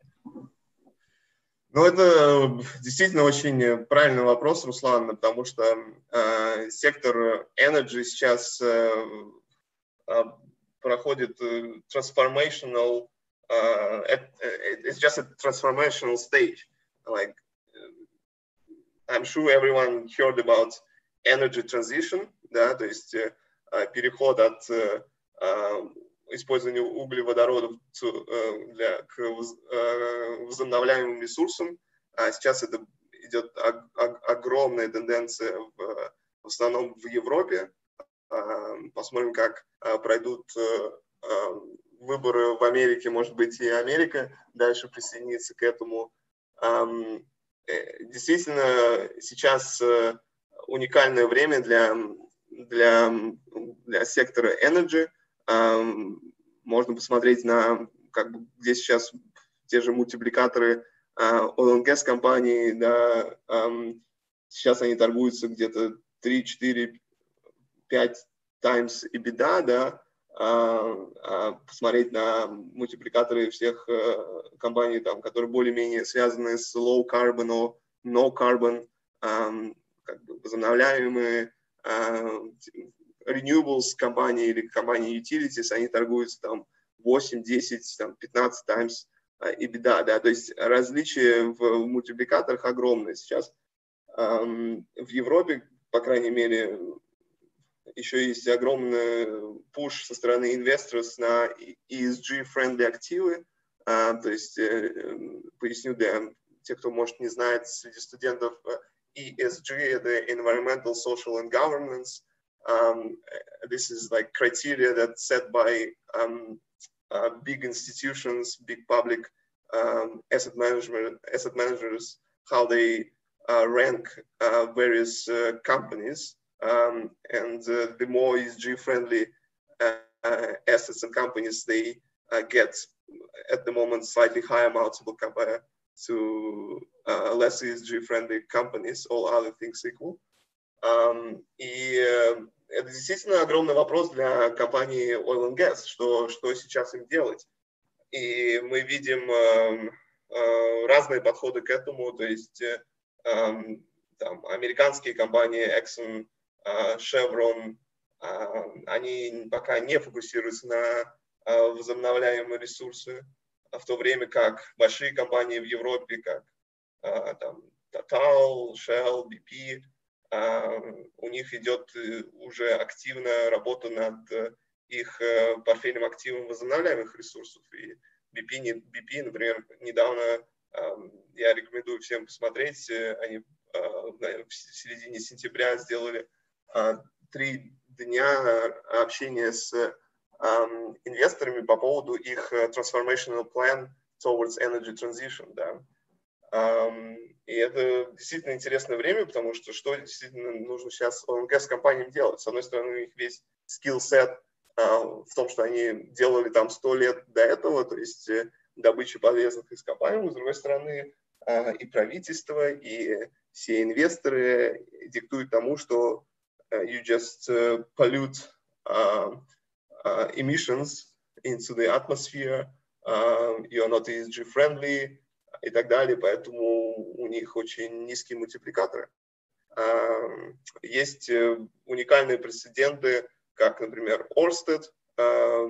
Ну, это действительно очень правильный вопрос, Руслан, потому что э, сектор Energy сейчас э, проходит transformational, uh, it's just a transformational stage. Like, I'm sure everyone heard about energy transition, да, то есть переход от использования углеводородов для, к возобновляемым ресурсам. А сейчас это идет огромная тенденция в, в основном в Европе, Посмотрим, как пройдут э, выборы в Америке, может быть, и Америка дальше присоединится к этому. Э, действительно, сейчас э, уникальное время для, для, для сектора Energy. Можно посмотреть на, как бы, где сейчас те же мультипликаторы uh, oil and gas компаний, да, сейчас они торгуются где-то 3, 4, 5 times EBITDA, да, а, а, посмотреть на мультипликаторы всех э, компаний, там, которые более-менее связаны с low carbon, no carbon, как бы возобновляемые renewables компании или компании utilities, они торгуются там 8, 10, там, 15 times EBITDA, да, то есть различия в мультипликаторах огромные. Сейчас в Европе, по крайней мере, еще есть огромный пуш со стороны инвесторов на ESG-friendly активы. А, то есть, э, поясню для тех, кто, может, не знает, среди студентов ESG – это Environmental, Social and Governance. Um, this is like criteria that set by um, uh, big institutions, big public um, asset asset managers, how they uh, rank uh, various uh, companies. Um, and uh, the more ESG friendly uh, assets and companies they uh, get at the moment slightly higher multiple compared to less ESG friendly companies, all other things equal. Um, и это действительно огромный вопрос для компании Oil and Gas, что, что сейчас им делать. И мы видим э, э, разные подходы к этому, то есть э, там, американские компании Exxon Chevron, они пока не фокусируются на возобновляемые ресурсы, в то время как большие компании в Европе, как там, Total, Shell, BP, у них идет э, уже активная работа над э, их э, портфельным активом возобновляемых ресурсов. И BP, BP например, недавно я рекомендую всем посмотреть, они в середине сентября сделали три дня общения с инвесторами по поводу их transformational plan towards energy transition. Да. И это действительно интересное время, потому что что действительно нужно сейчас ОНГ компаниям делать? С одной стороны, у них весь skill set а, в том, что они делали там сто лет до этого, то есть э, добыча полезных ископаемых. С другой стороны, а, и правительство, и все инвесторы диктуют тому, что э, you just э, pollute uh, uh, emissions into the atmosphere, uh, you're not ESG friendly, и так далее, поэтому у них очень низкие мультипликаторы. Есть э, уникальные прецеденты, как, например, Orsted,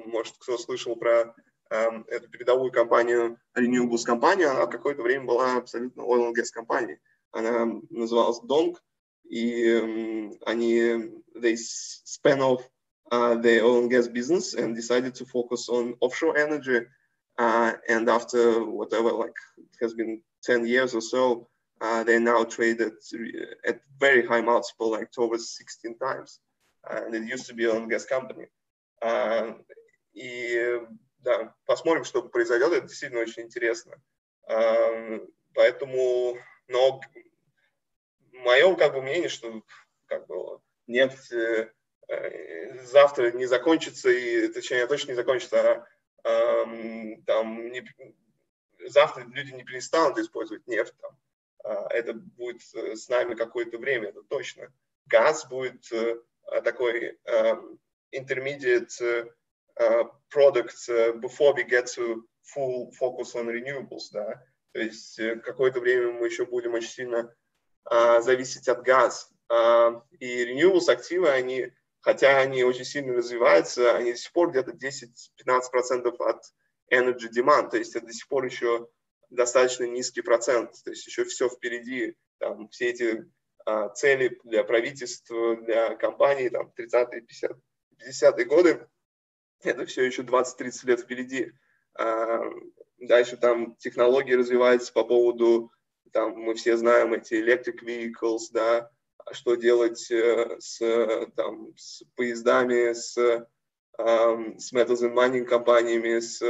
может, кто слышал про эту передовую компанию, Renewables компанию, она какое-то время была абсолютно oil and gas компанией. Она называлась Dong, и они, they spun off uh, the oil and gas business and decided to focus on offshore energy Uh, and after whatever, like it has been 10 years or so, uh, they now trade at, at very high multiple, like towards 16 times. And it used to be on gas company. Uh, и да, посмотрим, что произойдет. Это действительно очень интересно. Поэтому, но мое как бы мнение, что как бы нефть завтра не закончится, и точнее точно не закончится, а там не, завтра люди не перестанут использовать нефть, там, а, это будет э, с нами какое-то время, это точно. Газ будет э, такой intermediate э, product before we get to full focus on renewables, да, то есть какое-то время мы еще будем очень сильно а, зависеть от газа. А, и renewables активы, они хотя они очень сильно развиваются, они до сих пор где-то 10-15% от energy demand, то есть это до сих пор еще достаточно низкий процент, то есть еще все впереди, там, все эти а, цели для правительства, для компаний, там, 30-е, 50 50-е годы, это все еще 20-30 лет впереди. А, дальше там технологии развиваются по поводу, там, мы все знаем эти electric vehicles, да, что делать э, с, там, с поездами, с, с metals and mining компаниями, с,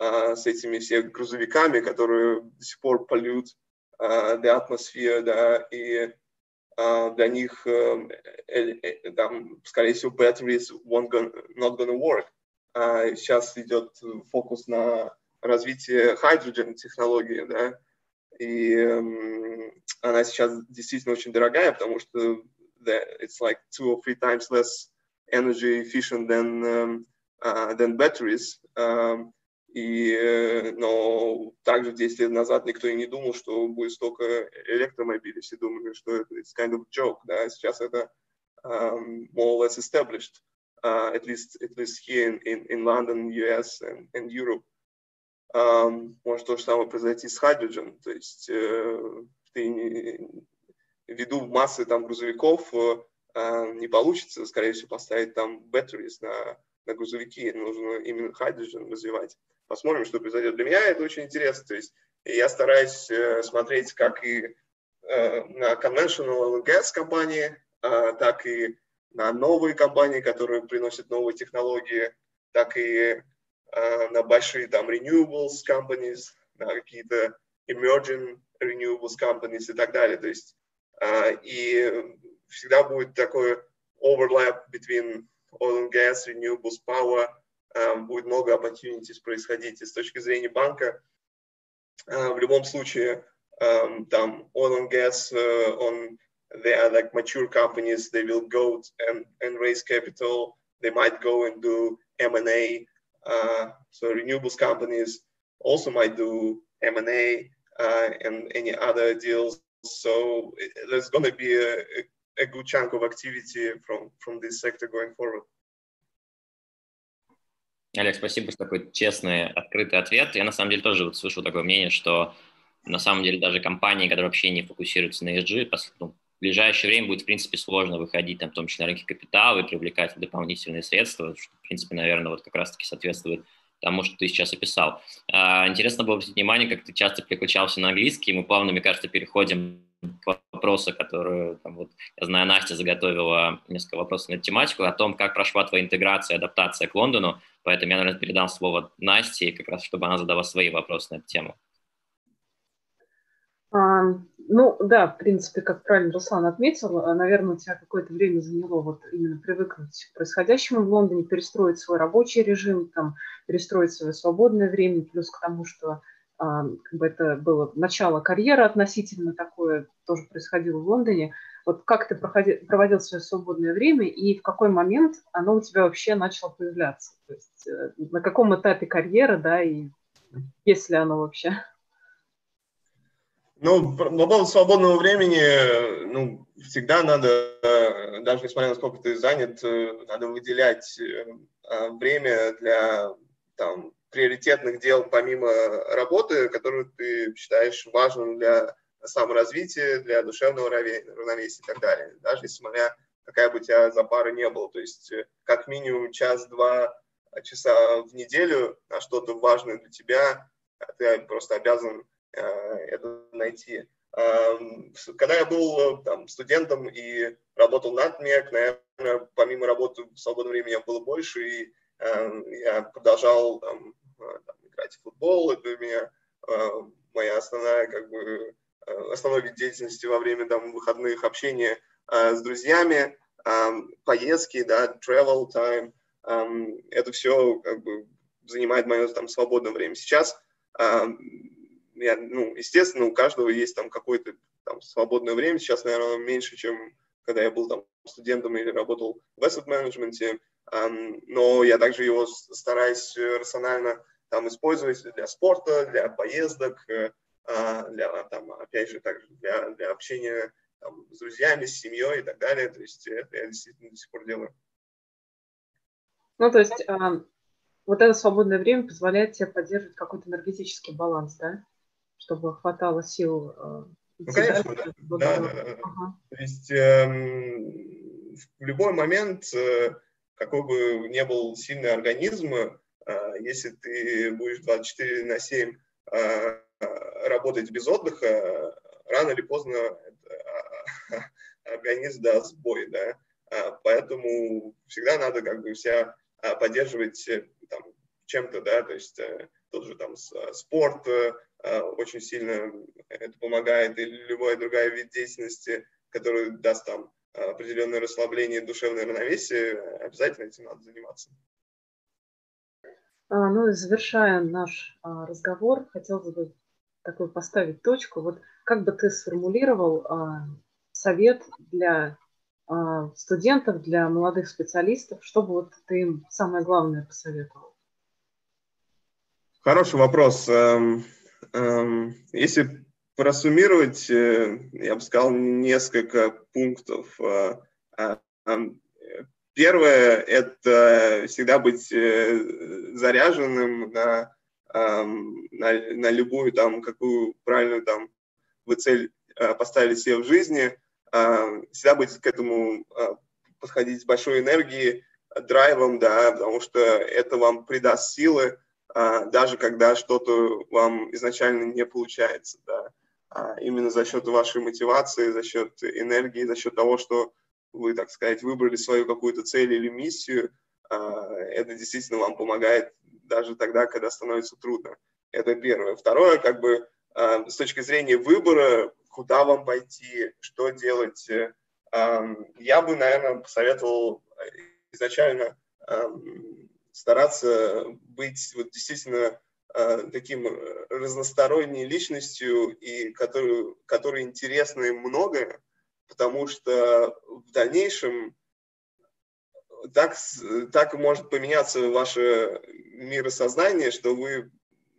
а, с этими всеми грузовиками, которые до сих пор полют uh, the atmosphere, да, и uh, для них uh, uh, там, скорее всего, batteries won't gonna, not gonna work. Сейчас идет фокус на развитие hydrogen технологии, да, и um, она сейчас действительно очень дорогая, потому что it's like two or three times less energy efficient than, um, uh, than batteries. Um, и, но также 10 лет назад никто и не думал, что будет столько электромобилей. Все думали, что это it's kind of joke. Да? Сейчас это um, more or less established, uh, at, least, at least here in, in, in London, US and, and Europe. Может то же самое произойти с hydrogen. То есть uh, ты ввиду массы там грузовиков э, не получится, скорее всего, поставить там batteries на, на грузовики. Нужно именно hydrogen развивать. Посмотрим, что произойдет. Для меня это очень интересно. То есть я стараюсь э, смотреть как и э, на conventional gas компании, так и на новые компании, которые приносят новые технологии, так и на большие там renewables companies, на какие-то emerging renewables companies и так далее. То есть uh, и всегда будет такой overlap between oil and gas, renewables, power, um, будет много opportunities происходить. И с точки зрения банка, uh, в любом случае, um, там oil and gas, uh, on, they are like mature companies, they will go and, and raise capital, they might go and do M&A. Uh, so renewables companies also might do M&A, uh, and any other deals. So there's going to be a, a good chunk of activity from, from this sector going forward. Олег, спасибо за такой честный, открытый ответ. Я на самом деле тоже вот слышу такое мнение, что на самом деле даже компании, которые вообще не фокусируются на ESG, ну, в ближайшее время будет, в принципе, сложно выходить, там, в том числе на рынки капитала и привлекать дополнительные средства, что, в принципе, наверное, вот как раз-таки соответствует тому, что ты сейчас описал. А, интересно было обратить внимание, как ты часто переключался на английский, мы плавно, мне кажется, переходим к вопросу, который, там, вот, я знаю, Настя заготовила несколько вопросов на эту тематику, о том, как прошла твоя интеграция, адаптация к Лондону, поэтому я, наверное, передам слово Насте, как раз, чтобы она задала свои вопросы на эту тему. Ну да, в принципе, как правильно Руслан отметил, а, наверное, у тебя какое-то время заняло вот именно привыкнуть к происходящему в Лондоне, перестроить свой рабочий режим, там, перестроить свое свободное время, плюс к тому, что а, как бы это было начало карьеры относительно такое, тоже происходило в Лондоне. Вот как ты проходил, проводил свое свободное время и в какой момент оно у тебя вообще начало появляться? То есть э, на каком этапе карьеры, да, и есть ли оно вообще? Ну, по поводу свободного времени, ну, всегда надо, даже несмотря на сколько ты занят, э, надо выделять э, а, время для там, приоритетных дел помимо работы, которые ты считаешь важным для саморазвития, для душевного равновесия и так далее. Даже несмотря какая бы у тебя за пара не было. То есть э, как минимум час-два часа в неделю на что-то важное для тебя, ты просто обязан Э, это найти. Когда я был там, студентом и работал над МЕК, наверное, помимо работы в свободное время меня было больше, и эм, я продолжал там, э, там, играть в футбол. Это у меня э, моя основная, как бы, основной вид деятельности во время там, выходных общения с друзьями, поездки, да, travel time. Это все как бы занимает мое там свободное время. Сейчас я, ну, естественно, у каждого есть там какое-то там свободное время. Сейчас, наверное, меньше, чем когда я был там студентом или работал в asset management, um, но я также его стараюсь рационально там использовать для спорта, для поездок, uh, для, там, опять же, также для, для общения там, с друзьями, с семьей и так далее. То есть это я действительно до сих пор делаю. Ну, то есть э, вот это свободное время позволяет тебе поддерживать какой-то энергетический баланс, да? Чтобы хватало сил. Э, ну, конечно, да. да, да, да. Ага. То есть э, в любой момент, э, какой бы ни был сильный организм, э, если ты будешь 24 на 7 э, работать без отдыха, рано или поздно организм даст сбой, да. А, поэтому всегда надо как бы себя а, поддерживать э, там, чем-то, да, то есть э, тот же там спорт, очень сильно это помогает, или любая другая вид деятельности, который даст там определенное расслабление, душевное равновесие, обязательно этим надо заниматься. А, ну и завершая наш а, разговор, хотелось бы такой поставить точку. Вот как бы ты сформулировал а, совет для студентов, для молодых специалистов, чтобы вот ты им самое главное посоветовал? Хороший вопрос. Эм, Эм, если просуммировать, э, я бы сказал, несколько пунктов. Э, а, первое – это всегда быть э, заряженным на, эм, на, на любую, там, какую правильную там, вы цель поставили себе в жизни. Всегда быть к этому подходить с большой энергией, драйвом, да, потому что это вам придаст силы, даже когда что-то вам изначально не получается, да, а именно за счет вашей мотивации, за счет энергии, за счет того, что вы, так сказать, выбрали свою какую-то цель или миссию, а, это действительно вам помогает даже тогда, когда становится трудно. Это первое. Второе, как бы с точки зрения выбора, куда вам пойти, что делать, э, я бы, наверное, посоветовал изначально стараться быть вот действительно э, таким разносторонней личностью, и которую, которой интересно им многое, потому что в дальнейшем так, так может поменяться ваше миросознание, что вы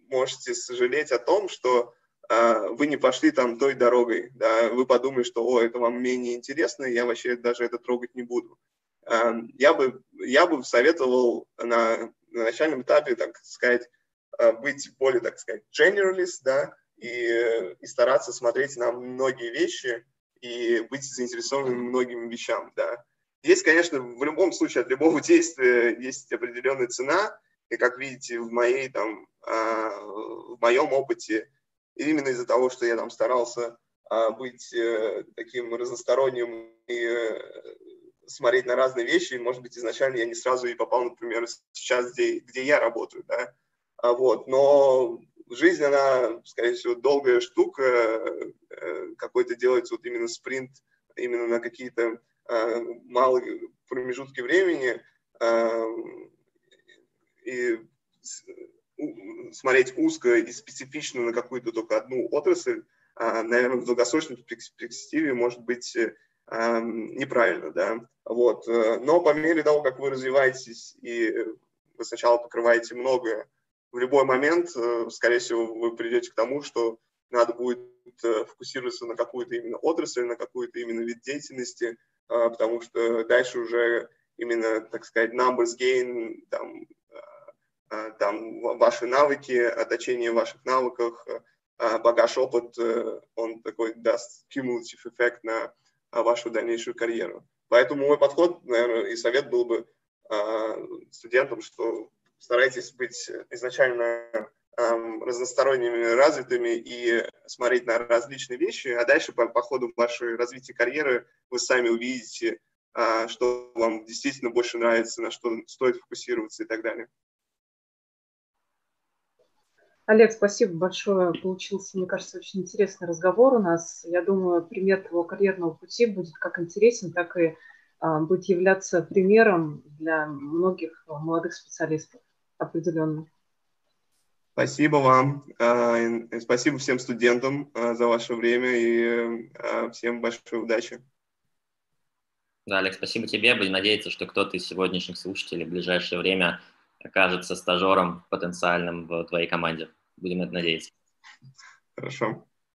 можете сожалеть о том, что а, вы не пошли там той дорогой, да, вы подумали, что, о, это вам менее интересно, я вообще даже это трогать не буду. А, я бы, я бы советовал на, на начальном этапе, так сказать, а, быть более, так сказать, generalist, да, и, и стараться смотреть на многие вещи и быть заинтересованным многими вещам, да. Есть, конечно, в любом случае от любого действия есть определенная цена, и как видите в моей там, в моем опыте, именно из-за того, что я там старался быть э, таким разносторонним и э, смотреть на разные вещи, может быть, изначально я не сразу и попал, например, сейчас, где, где я работаю, да, а, вот, но жизнь, она, скорее всего, долгая штука, э, какой-то делается вот именно спринт, именно на какие-то а, малые промежутки времени, а, и смотреть узко и специфично на какую-то только одну отрасль, а, наверное, в долгосрочной перспективе может быть э, неправильно, да, вот. Э, но по мере того, как вы развиваетесь и вы сначала покрываете многое, в любой момент, э, скорее всего, вы придете к тому, что надо будет фокусироваться на какую-то именно отрасль, на какую-то именно вид деятельности, потому что дальше уже именно, так сказать, numbers gain, там, Э, там ваши навыки, отточение ваших навыков, э, багаж опыт, э, он такой даст cumulative эффект на вашу дальнейшую карьеру. Поэтому мой подход, наверное, и совет был бы студентам, что старайтесь быть изначально разносторонними, развитыми и смотреть на различные вещи, а дальше по, по ходу вашей развития карьеры вы сами увидите, что вам действительно больше нравится, на что стоит фокусироваться и так далее. Олег, спасибо большое. Получился, мне кажется, очень интересный разговор у нас. Я думаю, пример твоего карьерного пути будет как интересен, так и а, будет являться примером для многих молодых специалистов определенно. Спасибо вам. А, спасибо всем студентам а, за ваше время и всем большой удачи. Да, Олег, спасибо тебе. Будем надеяться, что кто-то из сегодняшних слушателей в ближайшее время окажется стажером потенциальным в твоей команде. Будем это надеяться. Хорошо.